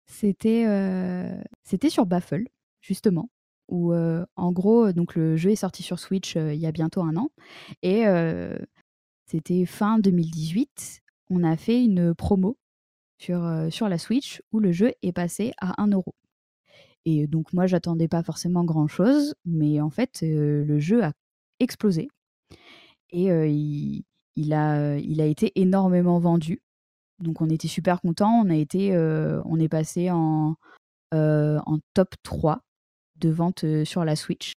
C'était euh, sur Baffle, justement, où euh, en gros, donc le jeu est sorti sur Switch il y a bientôt un an. Et c'était fin 2018. On a fait une promo sur, sur la Switch où le jeu est passé à 1 euro. Et donc moi, j'attendais pas forcément grand-chose, mais en fait, le jeu a explosé et il, a, il a été énormément vendu. Donc on était super contents. On a été, on est passé en, en top 3 de vente sur la Switch.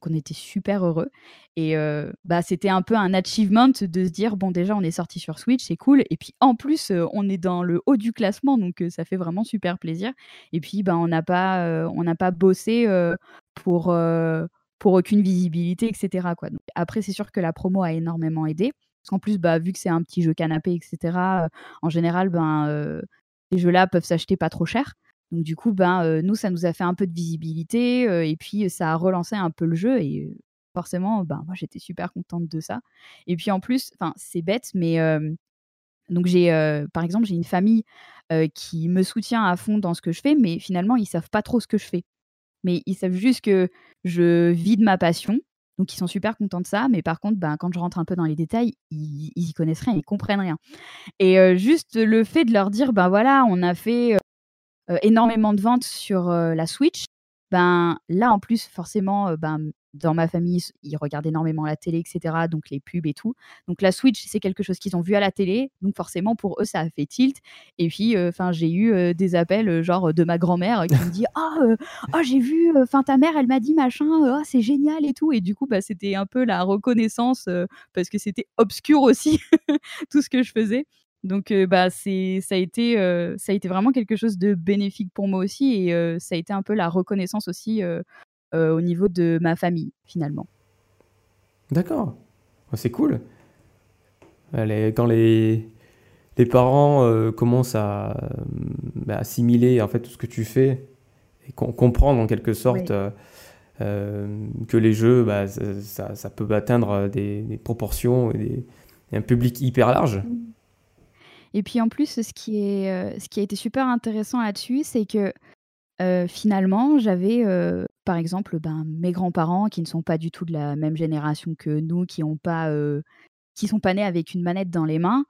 Donc on était super heureux. Et bah, c'était un peu un achievement de se dire bon déjà on est sorti sur Switch, c'est cool. Et puis en plus on est dans le haut du classement, donc ça fait vraiment super plaisir. Et puis bah, on n'a pas, on n'a pas bossé pour pour aucune visibilité, etc. Après, c'est sûr que la promo a énormément aidé. Parce qu'en plus, bah, vu que c'est un petit jeu canapé, etc., euh, en général, ben, euh, ces jeux-là peuvent s'acheter pas trop cher. Donc du coup, ben, euh, nous, ça nous a fait un peu de visibilité et puis ça a relancé un peu le jeu et forcément, ben, moi, j'étais super contente de ça. Et puis en plus, c'est bête, mais par exemple, j'ai une famille qui me soutient à fond dans ce que je fais, mais finalement, ils savent pas trop ce que je fais mais ils savent juste que je vis de ma passion Donc ils sont super contents de ça, mais par contre, ben, quand je rentre un peu dans les détails, ils, ils y connaissent rien, ils comprennent rien. Et juste le fait de leur dire, ben voilà, on a fait énormément de ventes sur la Switch, ben là en plus forcément, ben dans ma famille, ils regardent énormément la télé, etc. Donc les pubs et tout. Donc la Switch, c'est quelque chose qu'ils ont vu à la télé. Donc forcément, pour eux, ça a fait tilt. Et puis, euh, enfin, j'ai eu euh, des appels, euh, genre de ma grand-mère qui me dit Ah, oh, j'ai vu, enfin, ta mère, elle m'a dit machin, oh, c'est génial et tout. Et du coup, bah, c'était un peu la reconnaissance parce que c'était obscur aussi, tout ce que je faisais. Donc, bah, c'est, ça, a été, ça a été vraiment quelque chose de bénéfique pour moi aussi. Et ça a été un peu la reconnaissance aussi euh, au niveau de ma famille, finalement. D'accord. C'est cool. Quand les, les parents euh, commencent à bah, assimiler en fait tout ce que tu fais et comprendre en quelque sorte euh, que les jeux, bah, ça, ça, peut atteindre des, proportions et, un public hyper large. Et puis en plus, ce qui, est, ce qui a été super intéressant là-dessus, c'est que finalement, j'avais par exemple, ben, mes grands-parents qui ne sont pas du tout de la même génération que nous, qui ont pas, qui sont pas nés avec une manette dans les mains,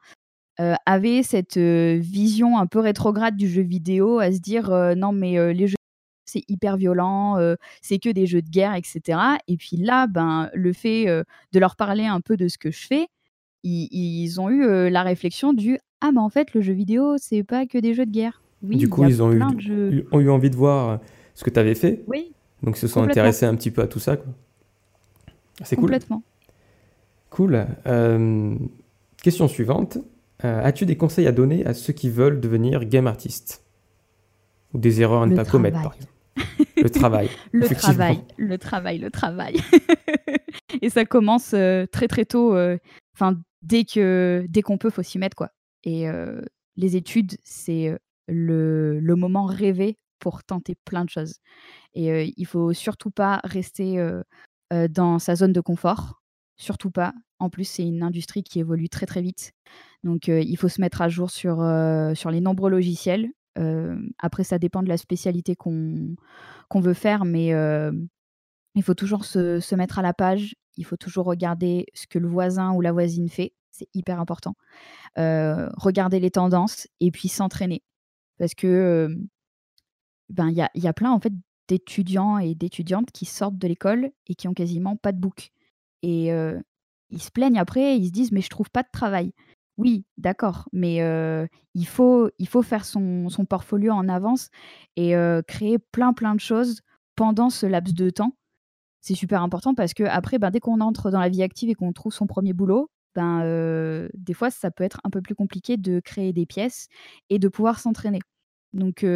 avaient cette vision un peu rétrograde du jeu vidéo, à se dire non mais les jeux c'est hyper violent, c'est que des jeux de guerre, etc. Et puis là, ben, le fait de leur parler un peu de ce que je fais, ils, ont eu la réflexion du ah mais en fait le jeu vidéo c'est pas que des jeux de guerre. Oui, du coup, ils ont eu, ont eu envie de voir ce que tu avais fait. Oui. Donc ils se sont intéressés un petit peu à tout ça. C'est cool. Complètement. Cool. Euh, question suivante. Euh, as-tu des conseils à donner à ceux qui veulent devenir game artiste Ou des erreurs à ne pas commettre, par exemple Le travail. le travail, le travail, le travail. Et ça commence euh, très très tôt. Enfin, dès que dès qu'on peut, faut s'y mettre quoi. Et les études, c'est le, le moment rêvé pour tenter plein de choses. Et il faut surtout pas rester dans sa zone de confort. Surtout pas. En plus, c'est une industrie qui évolue très très vite. Donc, il faut se mettre à jour sur, sur les nombreux logiciels. après, ça dépend de la spécialité qu'on veut faire, mais il faut toujours se, se, mettre à la page. Il faut toujours regarder ce que le voisin ou la voisine fait. C'est hyper important. regarder les tendances et puis s'entraîner. Parce que ben, il y, a, y a plein en fait d'étudiants et d'étudiantes qui sortent de l'école et qui ont quasiment pas de book. Et ils se plaignent après, ils se disent mais je trouve pas de travail. Oui, d'accord, mais il, faut, il faut faire son, son portfolio en avance et créer plein plein de choses pendant ce laps de temps. C'est super important parce que après, ben, dès qu'on entre dans la vie active et qu'on trouve son premier boulot, ben, des fois, ça peut être un peu plus compliqué de créer des pièces et de pouvoir s'entraîner. Donc,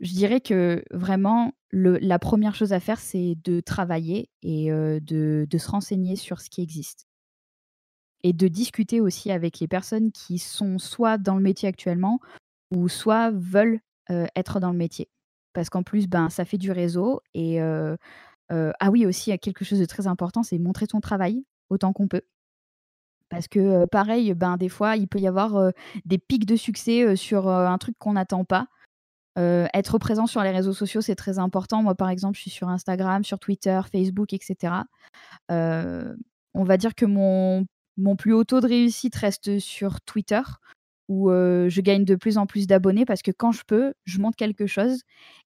je dirais que vraiment, la première chose à faire, c'est de travailler et de, se renseigner sur ce qui existe. Et de discuter aussi avec les personnes qui sont soit dans le métier actuellement ou soit veulent être dans le métier. Parce qu'en plus, ben, ça fait du réseau. Et ah oui, aussi, il y a quelque chose de très important, c'est montrer ton travail autant qu'on peut. Parce que pareil, ben, des fois, il peut y avoir des pics de succès sur un truc qu'on n'attend pas. Être présent sur les réseaux sociaux, c'est très important. Moi, par exemple, je suis sur Instagram, sur Twitter, Facebook, etc. on va dire que mon, mon plus haut taux de réussite reste sur Twitter, où je gagne de plus en plus d'abonnés parce que quand je peux, je montre quelque chose.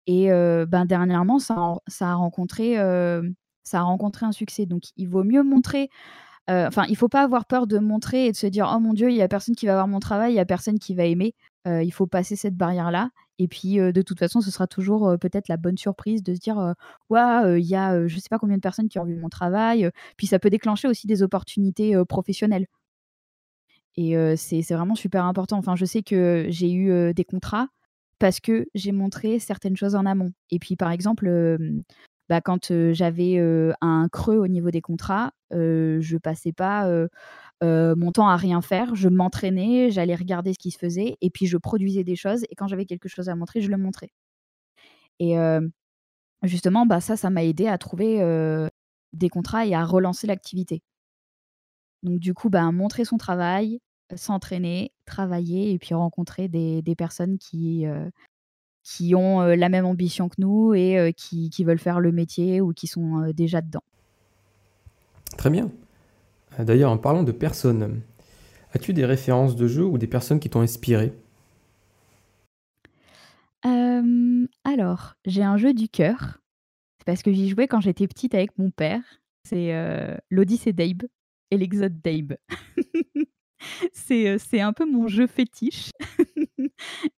Et ben, dernièrement, ça ça, a rencontré, ça a rencontré un succès. Donc, il vaut mieux montrer euh, enfin, il faut pas avoir peur de montrer et de se dire oh mon dieu, il y a personne qui va voir mon travail, il y a personne qui va aimer. Euh, il faut passer cette barrière là. Et puis de toute façon, ce sera toujours peut-être la bonne surprise de se dire waouh, il y a je sais pas combien de personnes qui ont vu mon travail. Puis ça peut déclencher aussi des opportunités professionnelles. Et c'est vraiment super important. Enfin, je sais que j'ai eu des contrats parce que j'ai montré certaines choses en amont. Et puis, par exemple, bah, quand j'avais un creux au niveau des contrats, je passais pas mon temps à rien faire. Je m'entraînais, j'allais regarder ce qui se faisait, et puis je produisais des choses. Et quand j'avais quelque chose à montrer, je le montrais. Et justement, bah, ça, ça m'a aidé à trouver des contrats et à relancer l'activité. Donc du coup, bah, montrer son travail, s'entraîner, travailler et puis rencontrer des, des personnes qui, qui ont la même ambition que nous et qui, qui, veulent faire le métier ou qui sont déjà dedans. Très bien. D'ailleurs, en parlant de personnes, as-tu des références de jeux ou des personnes qui t'ont inspiré? Alors, j'ai un jeu du cœur. C'est parce que j'y jouais quand j'étais petite avec mon père. C'est l'Odyssée d'Abe et l'Exode d'Abe. c'est un peu mon jeu fétiche.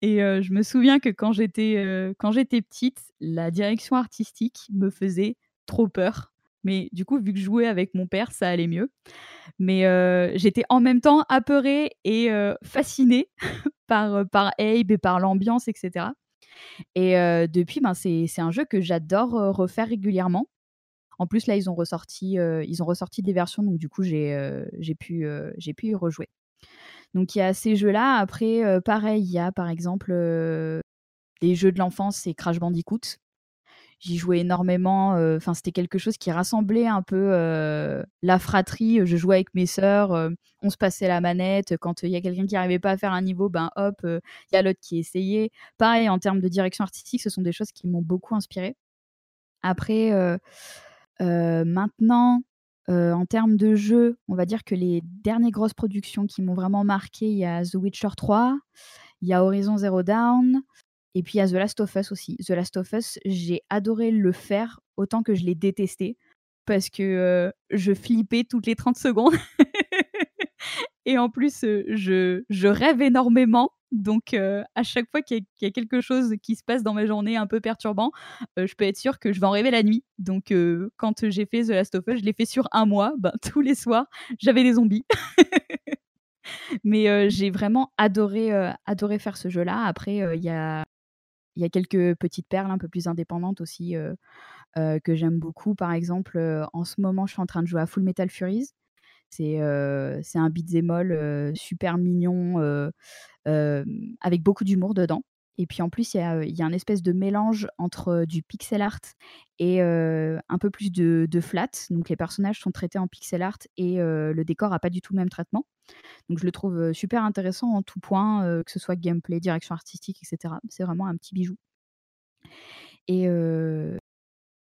et je me souviens que quand j'étais quand j'étais petite, la direction artistique me faisait trop peur. Mais du coup, vu que je jouais avec mon père, ça allait mieux. Mais j'étais en même temps apeurée et fascinée par, par Abe et par l'ambiance, etc. Et depuis, ben, c'est un jeu que j'adore refaire régulièrement. En plus, là, ils ont ressorti, ils ont ressorti des versions, donc du coup, j'ai pu, j'ai pu y rejouer. Donc, il y a ces jeux-là. Après, pareil, il y a par exemple les jeux de l'enfance, c'est Crash Bandicoot. J'y jouais énormément. Enfin, c'était quelque chose qui rassemblait un peu la fratrie. Je jouais avec mes sœurs, on se passait la manette. Quand il y a quelqu'un qui n'arrivait pas à faire un niveau, ben hop, il y a l'autre qui essayait. Pareil, en termes de direction artistique, ce sont des choses qui m'ont beaucoup inspiré. Après, maintenant, en termes de jeu, on va dire que les dernières grosses productions qui m'ont vraiment marqué, il y a The Witcher 3, il y a Horizon Zero Dawn, et puis il y a The Last of Us aussi. The Last of Us, j'ai adoré le faire autant que je l'ai détesté parce que je flippais toutes les 30 secondes. et en plus, je, je, rêve énormément. Donc, à chaque fois qu'il y, a quelque chose qui se passe dans ma journée un peu perturbant, je peux être sûre que je vais en rêver la nuit. Donc, quand j'ai fait The Last of Us, je l'ai fait sur un mois. Ben, tous les soirs, j'avais des zombies. Mais j'ai vraiment adoré, adoré faire ce jeu-là. Après, il y a y a quelques petites perles un peu plus indépendantes aussi que j'aime beaucoup. Par exemple, en ce moment, je suis en train de jouer à Full Metal Furies. C'est un beat'em all super mignon avec beaucoup d'humour dedans. Et puis en plus, il y a, y a un espèce de mélange entre du pixel art et un peu plus de, de, flat. Donc les personnages sont traités en pixel art et le décor n'a pas du tout le même traitement. Donc je le trouve super intéressant en tout point, que ce soit gameplay, direction artistique, etc. C'est vraiment un petit bijou. Et,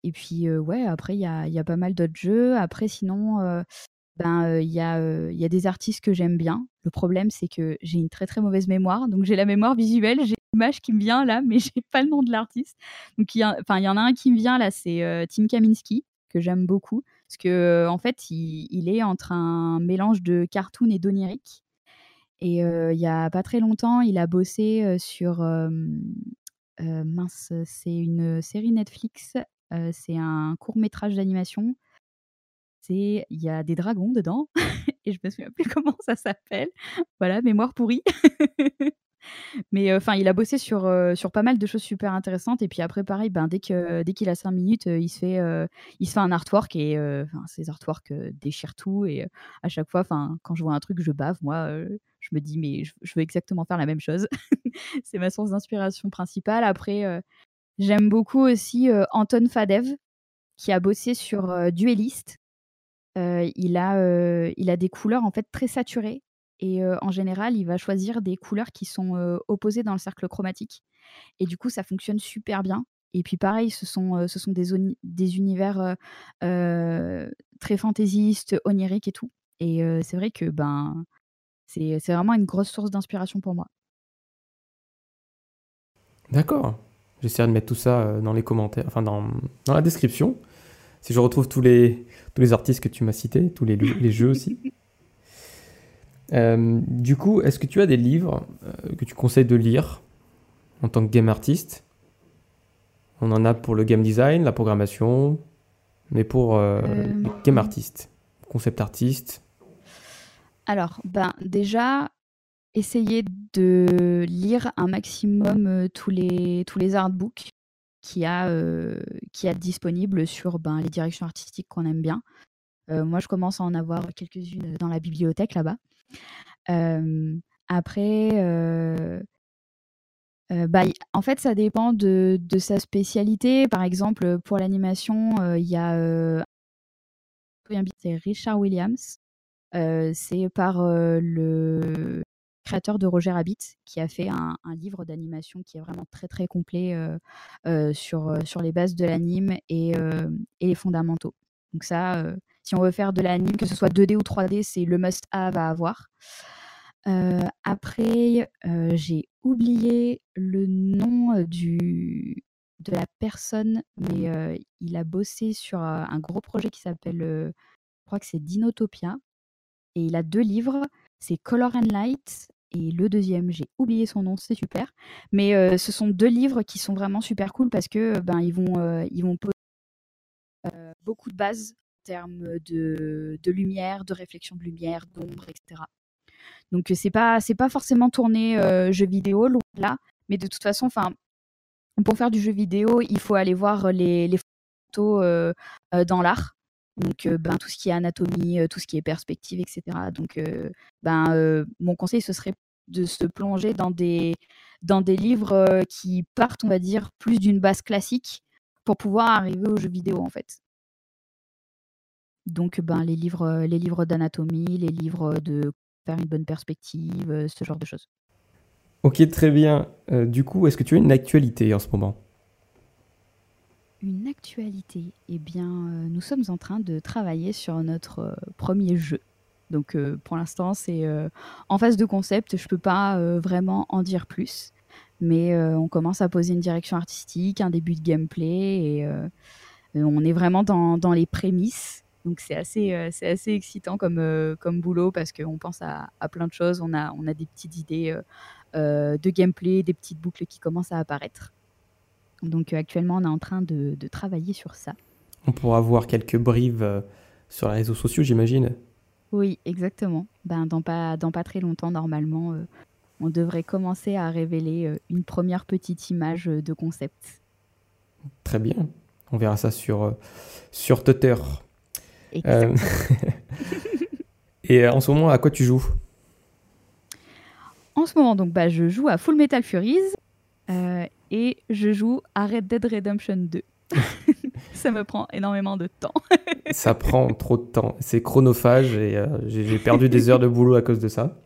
et puis ouais, après il y a, y a, pas mal d'autres jeux. Après sinon, ben il y, a, y a des artistes que j'aime bien. Le problème c'est que j'ai une très très mauvaise mémoire. Donc j'ai la mémoire visuelle, j'ai l'image qui me vient là, mais j'ai pas le nom de l'artiste. Donc il y, il y en a un qui me vient là, c'est Tim Kaminski que j'aime beaucoup parce que en fait il, est entre un mélange de cartoon et d'onirique. Et il y a pas très longtemps, il a bossé sur mince, c'est une série Netflix. c'est un court métrage d'animation. Il y a des dragons dedans et je me souviens plus comment ça s'appelle. Voilà, mémoire pourrie. Mais enfin, il a bossé sur, sur pas mal de choses super intéressantes. Et puis après, pareil, ben, dès qu'il dès qu'il a 5 minutes, il, se fait, il se fait un artwork et ces artworks déchirent tout. Et à chaque fois, quand je vois un truc, je bave. Moi, je me dis, mais je, veux exactement faire la même chose. C'est ma source d'inspiration principale. Après, j'aime beaucoup aussi Anton Fadev, qui a bossé sur Duelist. Il, a, il a des couleurs en fait très saturées et en général, il va choisir des couleurs qui sont opposées dans le cercle chromatique. Et du coup, ça fonctionne super bien. Et puis pareil, ce sont, ce sont des, des univers très fantaisistes, oniriques et tout. Et c'est vrai que ben, c'est vraiment une grosse source d'inspiration pour moi. D'accord. J'essaierai de mettre tout ça dans les commentaires, enfin dans, dans, la description. Si je retrouve tous les, tous les artistes que tu m'as cités, tous les, les jeux aussi. Euh, du coup, est-ce que tu as des livres euh, que tu conseilles de lire en tant que game artiste? On en a pour le game design, la programmation, mais pour euh, game artiste, concept artiste. Alors, ben déjà, essayez de lire un maximum tous les tous les artbooks qui a qui a disponibles sur ben, les directions artistiques qu'on aime bien. moi, je commence à en avoir quelques-unes dans la bibliothèque là-bas après, bah, en fait, ça dépend de, sa spécialité. Par exemple, pour l'animation, il y a c'est Richard Williams. c'est par le créateur de Roger Rabbit qui a fait un, livre d'animation qui est vraiment très très complet sur, sur les bases de l'anime et, et, les fondamentaux. Donc ça, Si on veut faire de l'anime, que ce soit 2D ou 3D, c'est le must-have à avoir. après, j'ai oublié le nom du, de la personne, mais il a bossé sur un gros projet qui s'appelle, je crois que c'est Dinotopia. Et il a deux livres, c'est Color and Light et le deuxième, j'ai oublié son nom, c'est super. Mais ce sont deux livres qui sont vraiment super cool parce que ben ils vont ils vont poser beaucoup de bases en termes de, de, lumière, de réflexion de lumière, d'ombre, etc. Donc c'est pas c'est pas forcément tourné jeu vidéo là, mais de toute façon, enfin pour faire du jeu vidéo, il faut aller voir les photos dans l'art. Donc, ben, tout ce qui est anatomie, tout ce qui est perspective, etc. Donc, ben, mon conseil, ce serait de se plonger dans des, livres qui partent, on va dire, plus d'une base classique pour pouvoir arriver au jeu vidéo, en fait. Donc, ben, les livres, les livres d'anatomie, les livres de faire une bonne perspective, ce genre de choses. Ok, très bien. du coup, est-ce que tu as une actualité en ce moment? Une actualité Eh bien, euh, nous sommes en train de travailler sur notre euh, premier jeu. Donc, euh, pour l'instant, c'est en phase de concept. Je ne peux pas vraiment en dire plus. Mais on commence à poser une direction artistique, un début de gameplay. Et on est vraiment dans, les prémices. Donc, c'est assez, c'est assez excitant comme, comme boulot parce qu'on pense à, à, plein de choses. On a, on a des petites idées de gameplay, des petites boucles qui commencent à apparaître. Donc euh, actuellement, on est en train de, travailler sur ça. On pourra voir quelques brives euh, sur les réseaux sociaux, j'imagine. Oui, exactement. Ben, dans, pas, dans pas très longtemps, normalement, euh, on devrait commencer à révéler une première petite image de concept. Très bien. On verra ça sur, sur Twitter. Et en ce moment, à quoi tu joues? En ce moment, donc, bah, je joue à Full Metal Furies et je joue à Red Dead Redemption 2. ça me prend énormément de temps. ça prend trop de temps. C'est chronophage et euh, j'ai perdu des heures de boulot à cause de ça.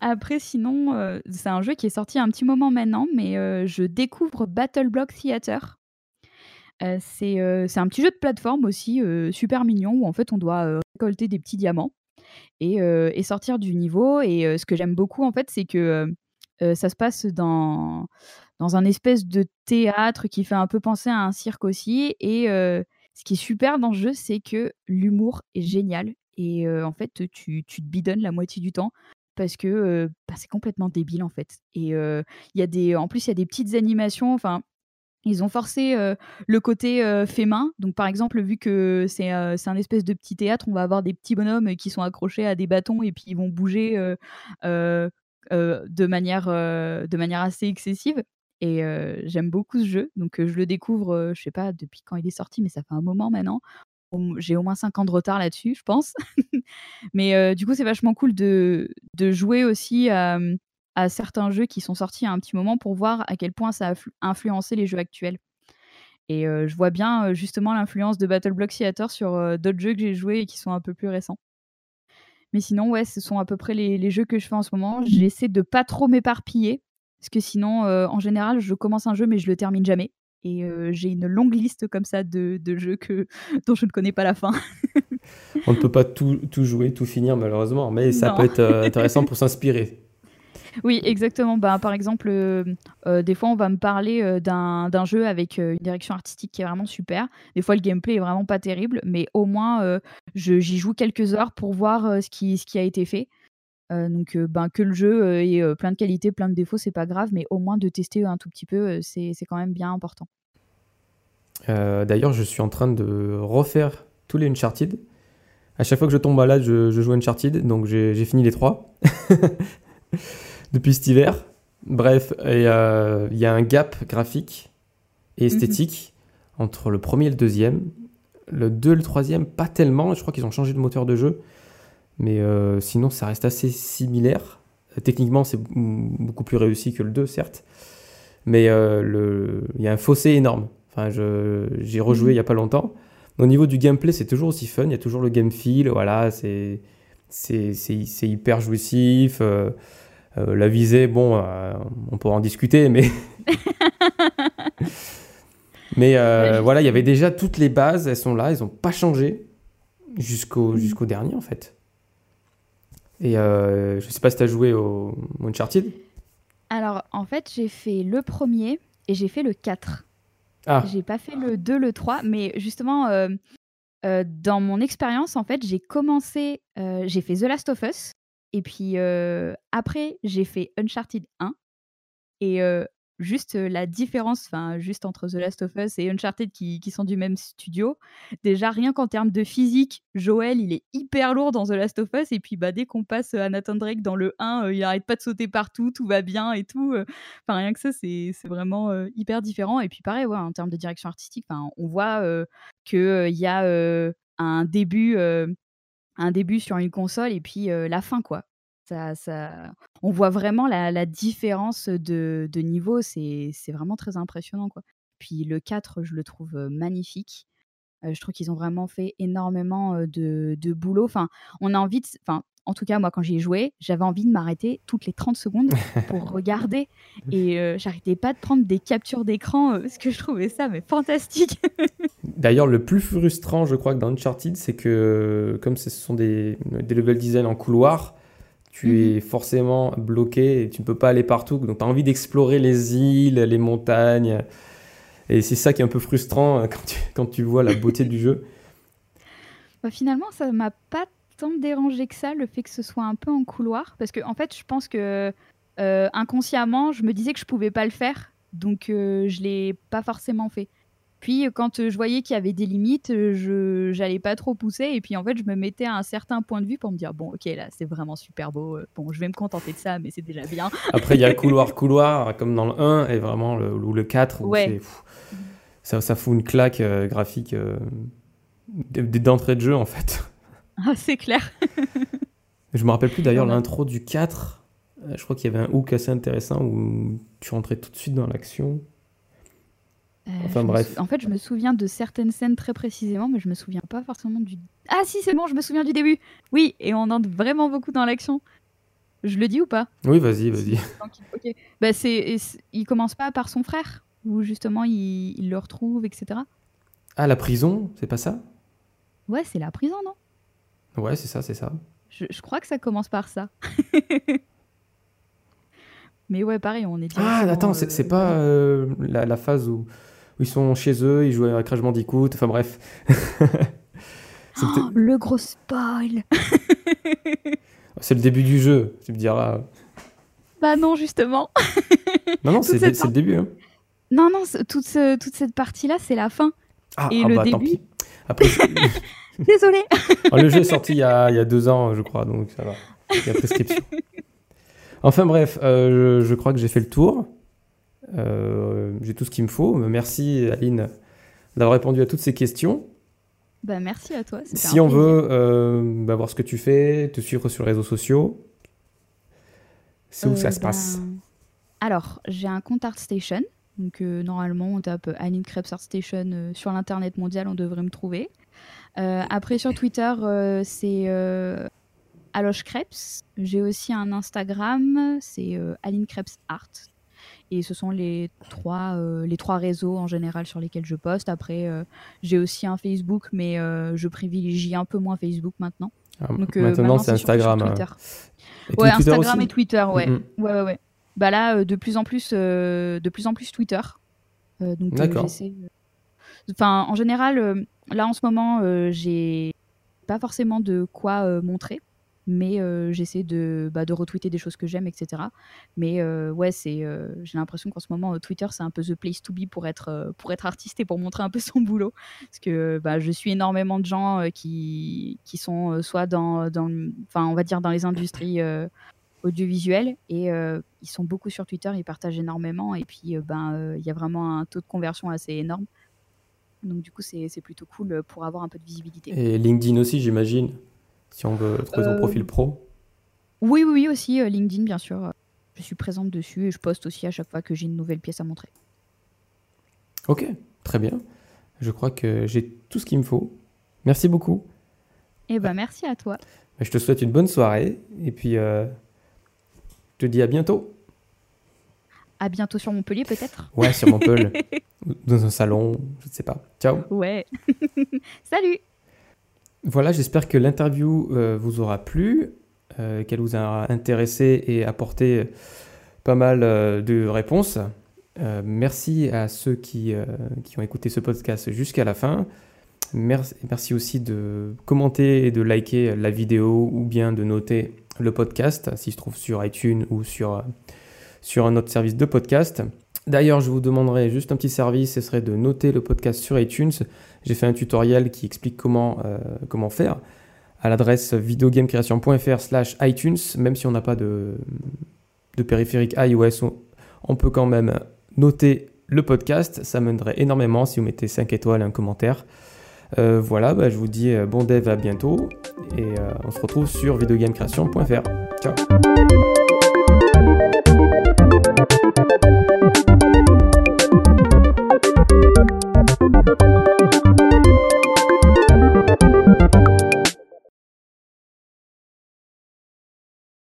Après, sinon, euh, c'est un jeu qui est sorti un petit moment maintenant, mais euh, je découvre Battle Block Theater. c'est un petit jeu de plateforme aussi, super mignon, où en fait on doit récolter des petits diamants et, et sortir du niveau. Et ce que j'aime beaucoup, en fait, c'est que ça se passe dans, dans un espèce de théâtre qui fait un peu penser à un cirque aussi. Et ce qui est super dans ce jeu, c'est que l'humour est génial. Et en fait, tu, tu, te bidonnes la moitié du temps parce que bah, c'est complètement débile en fait. Et il y a des, en plus, il y a des petites animations. Enfin, ils ont forcé le côté fait main. Donc, par exemple, vu que c'est un espèce de petit théâtre, on va avoir des petits bonhommes qui sont accrochés à des bâtons et puis ils vont bouger euh, de, manière, euh, de manière assez excessive. Et euh, j'aime beaucoup ce jeu. Donc je le découvre, je sais pas depuis quand il est sorti, mais ça fait un moment maintenant. J'ai au moins 5 ans de retard là-dessus, je pense. mais du coup, c'est vachement cool de, de jouer aussi à, à certains jeux qui sont sortis à un petit moment pour voir à quel point ça a influencé les jeux actuels. Et je vois bien justement l'influence de Battle Block Theater sur d'autres jeux que j'ai joués et qui sont un peu plus récents. Mais sinon, ouais, ce sont à peu près les, jeux que je fais en ce moment. J'essaie de pas trop m'éparpiller. Parce que sinon, euh, en général, je commence un jeu, mais je le termine jamais. Et euh, j'ai une longue liste comme ça de, jeux que, dont je ne connais pas la fin. On ne peut pas tout, tout, jouer, tout finir, malheureusement. Mais ça peut être euh, intéressant pour s'inspirer. Oui, exactement. Bah, par exemple, euh, euh, des fois, on va me parler euh, d'un jeu avec une direction artistique qui est vraiment super. Des fois, le gameplay est vraiment pas terrible, mais au moins, j'y joue quelques heures pour voir ce, qui, a été fait. donc, ben, que le jeu ait plein de qualités, plein de défauts, c'est pas grave, mais au moins de tester un tout petit peu, c'est quand même bien important. D'ailleurs, je suis en train de refaire tous les Uncharted. À chaque fois que je tombe malade, je, je joue Uncharted, donc j'ai fini les trois. depuis cet hiver. Bref, euh, il y a un gap graphique et esthétique entre le premier et le deuxième. Le 2 et le troisième, pas tellement. Je crois qu'ils ont changé de moteur de jeu. Mais euh, sinon, ça reste assez similaire. Techniquement, c'est beaucoup plus réussi que le 2, certes. Mais euh, il y a un fossé énorme. Enfin, j'ai rejoué mhm. il n'y a pas longtemps. Au niveau du gameplay, c'est toujours aussi fun. Il y a toujours le game feel. Voilà, c'est hyper jouissif. Euh, la visée, bon, euh, on pourra en discuter, mais. Mais voilà, il y avait déjà toutes les bases, elles sont là, elles n'ont pas changé jusqu'au mm. jusqu'au dernier en fait. Et je sais pas si tu as joué au Uncharted. Alors en fait, j'ai fait le premier et j'ai fait le 4. Ah. J'ai pas fait le 2, le 3, mais justement, euh, dans mon expérience, en fait, j'ai commencé, euh, j'ai fait The Last of Us, et puis après, j'ai fait Uncharted 1. Et juste la différence, enfin, juste entre The Last of Us et Uncharted qui, qui sont du même studio, déjà rien qu'en termes de physique, Joel, il est hyper lourd dans The Last of Us, et puis bah, dès qu'on passe à Nathan Drake dans le 1, il arrête pas de sauter partout, tout va bien et tout. Enfin, rien que ça, c'est vraiment hyper différent. Et puis pareil, ouais, en termes de direction artistique, on voit qu'il y a un début un début sur une console et puis la fin quoi. Ça, ça... On voit vraiment la, différence de, niveau, c'est vraiment très impressionnant. Quoi. Puis le 4, je le trouve magnifique. je trouve qu'ils ont vraiment fait énormément de, boulot. Enfin, on a envie de. Enfin, en tout cas, moi, quand j'y ai joué, j'avais envie de m'arrêter toutes les 30 secondes pour regarder. Et j'arrêtais pas de prendre des captures d'écran parce que je trouvais ça mais fantastique. D'ailleurs, le plus frustrant, je crois, que dans Uncharted, c'est que comme ce sont des, des level design en couloir, tu mhm. es forcément bloqué et tu ne peux pas aller partout. Donc tu as envie d'explorer les îles, les montagnes. Et c'est ça qui est un peu frustrant euh, quand tu, quand tu vois la beauté du jeu. Bah, finalement, ça m'a pas tant dérangé que ça, le fait que ce soit un peu en couloir. Parce que, en fait, je pense que euh, inconsciemment, je me disais que je pouvais pas le faire. Donc, euh, je l'ai pas forcément fait. Puis quand je voyais qu'il y avait des limites, je n'allais pas trop pousser. Et puis en fait, je me mettais à un certain point de vue pour me dire bon, ok, là, c'est vraiment super beau. Bon, je vais me contenter de ça, mais c'est déjà bien. Après, il y a couloir-couloir, comme dans le 1 et vraiment le, ou le 4. Ouais. ça, ça, fout une claque euh, graphique euh, d'entrée de jeu, en fait. Ah, c'est clair. je me rappelle plus d'ailleurs l'intro du 4. Euh, je crois qu'il y avait un hook assez intéressant où tu rentrais tout de suite dans l'action. Euh, enfin bref. En fait, je me souviens de certaines scènes très précisément, mais je me souviens pas forcément du. Ah si, c'est bon, je me souviens du début. Oui, et on entre vraiment beaucoup dans l'action. Je le dis ou pas? Oui, vas-y, vas-y. Ok. Bah, c'est, il commence pas par son frère, où justement il, il le retrouve, etc. Ah, la prison, c'est pas ça? Ouais, c'est la prison, non? Ouais, c'est ça, c'est ça. Je, je, crois que ça commence par ça. Mais ouais, pareil, on est. Ah, attends, c'est, pas euh, la, la, phase où ils sont chez eux, ils jouent à Crash Bandicoot, enfin bref. oh, le gros spoil C'est le début du jeu, tu me diras. Bah non, justement. non, non, c'est, le début. Hein. Non, non, toute, toute cette partie-là, c'est la fin. Ah, Et ah le bah, début... tant pis. Après, Désolé. Ah, le jeu est sorti il y, a, il y, a, deux ans, je crois, donc ça va. Il y a prescription. Enfin bref, euh, je, je, crois que j'ai fait le tour. Euh, j'ai tout ce qu'il me faut. Merci Aline d'avoir répondu à toutes ces questions. Bah, merci à toi. Si on veut euh, bah, voir ce que tu fais, te suivre sur les réseaux sociaux, c'est où ça se passe ben, Alors, j'ai un compte ArtStation. Donc, normalement, on tape Aline Krebs ArtStation sur l'internet mondial, on devrait me trouver. Après, sur Twitter, c'est Aloche Krebs. J'ai aussi un Instagram, c'est Aline Krebs Art. Et ce sont les trois, euh, les trois réseaux en général sur lesquels je poste. Après, euh, j'ai aussi un Facebook, mais euh, je privilégie un peu moins Facebook maintenant. Ah, Donc, maintenant, c'est Instagram. Twitter. ouais, Instagram et Twitter, ouais. Ouais, ouais, ouais. Bah là, de plus en plus, de plus en plus Twitter. donc, j'essaie. Enfin, en général, là en ce moment, j'ai pas forcément de quoi montrer mais j'essaie de, bah, de retweeter des choses que j'aime, etc. Mais ouais, c'est, j'ai l'impression qu'en ce moment, Twitter, c'est un peu the place to be pour être, pour être artiste et pour montrer un peu son boulot. Parce que bah, je suis énormément de gens qui, qui sont soit dans, dans, on va dire dans les industries audiovisuelles et ils sont beaucoup sur Twitter, ils partagent énormément et puis ben il y a vraiment un taux de conversion assez énorme. Donc du coup, c'est plutôt cool pour avoir un peu de visibilité. Et LinkedIn aussi, j'imagine si on veut trouver ton profil pro Oui, oui, oui, aussi euh, LinkedIn, bien sûr. Je suis présente dessus et je poste aussi à chaque fois que j'ai une nouvelle pièce à montrer. Ok, très bien. Je crois que j'ai tout ce qu'il me faut. Merci beaucoup. Eh ben, merci à toi. Je te souhaite une bonne soirée et puis euh, je te dis à bientôt. À bientôt sur Montpellier, peut-être Ouais, sur Montpellier. dans un salon, je ne sais pas. Ciao. Ouais. Salut. Voilà, j'espère que l'interview euh, vous aura plu, euh, qu'elle vous a intéressé et apporté pas mal de réponses. merci à ceux qui, qui ont écouté ce podcast jusqu'à la fin. Merci, merci aussi de commenter et de liker la vidéo ou bien de noter le podcast s'il se trouve sur iTunes ou sur, sur un autre service de podcast. D'ailleurs, je vous demanderai juste un petit service, ce serait de noter le podcast sur iTunes. J'ai fait un tutoriel qui explique comment, euh, comment faire à l'adresse videogamecreation.fr slash iTunes, même si on n'a pas de, de périphérique iOS, on peut quand même noter le podcast. Ça m'aiderait énormément si vous mettez 5 étoiles et un commentaire. Euh, voilà, bah, je vous dis euh, bon dev à bientôt et on se retrouve sur videogamecreation.fr. Ciao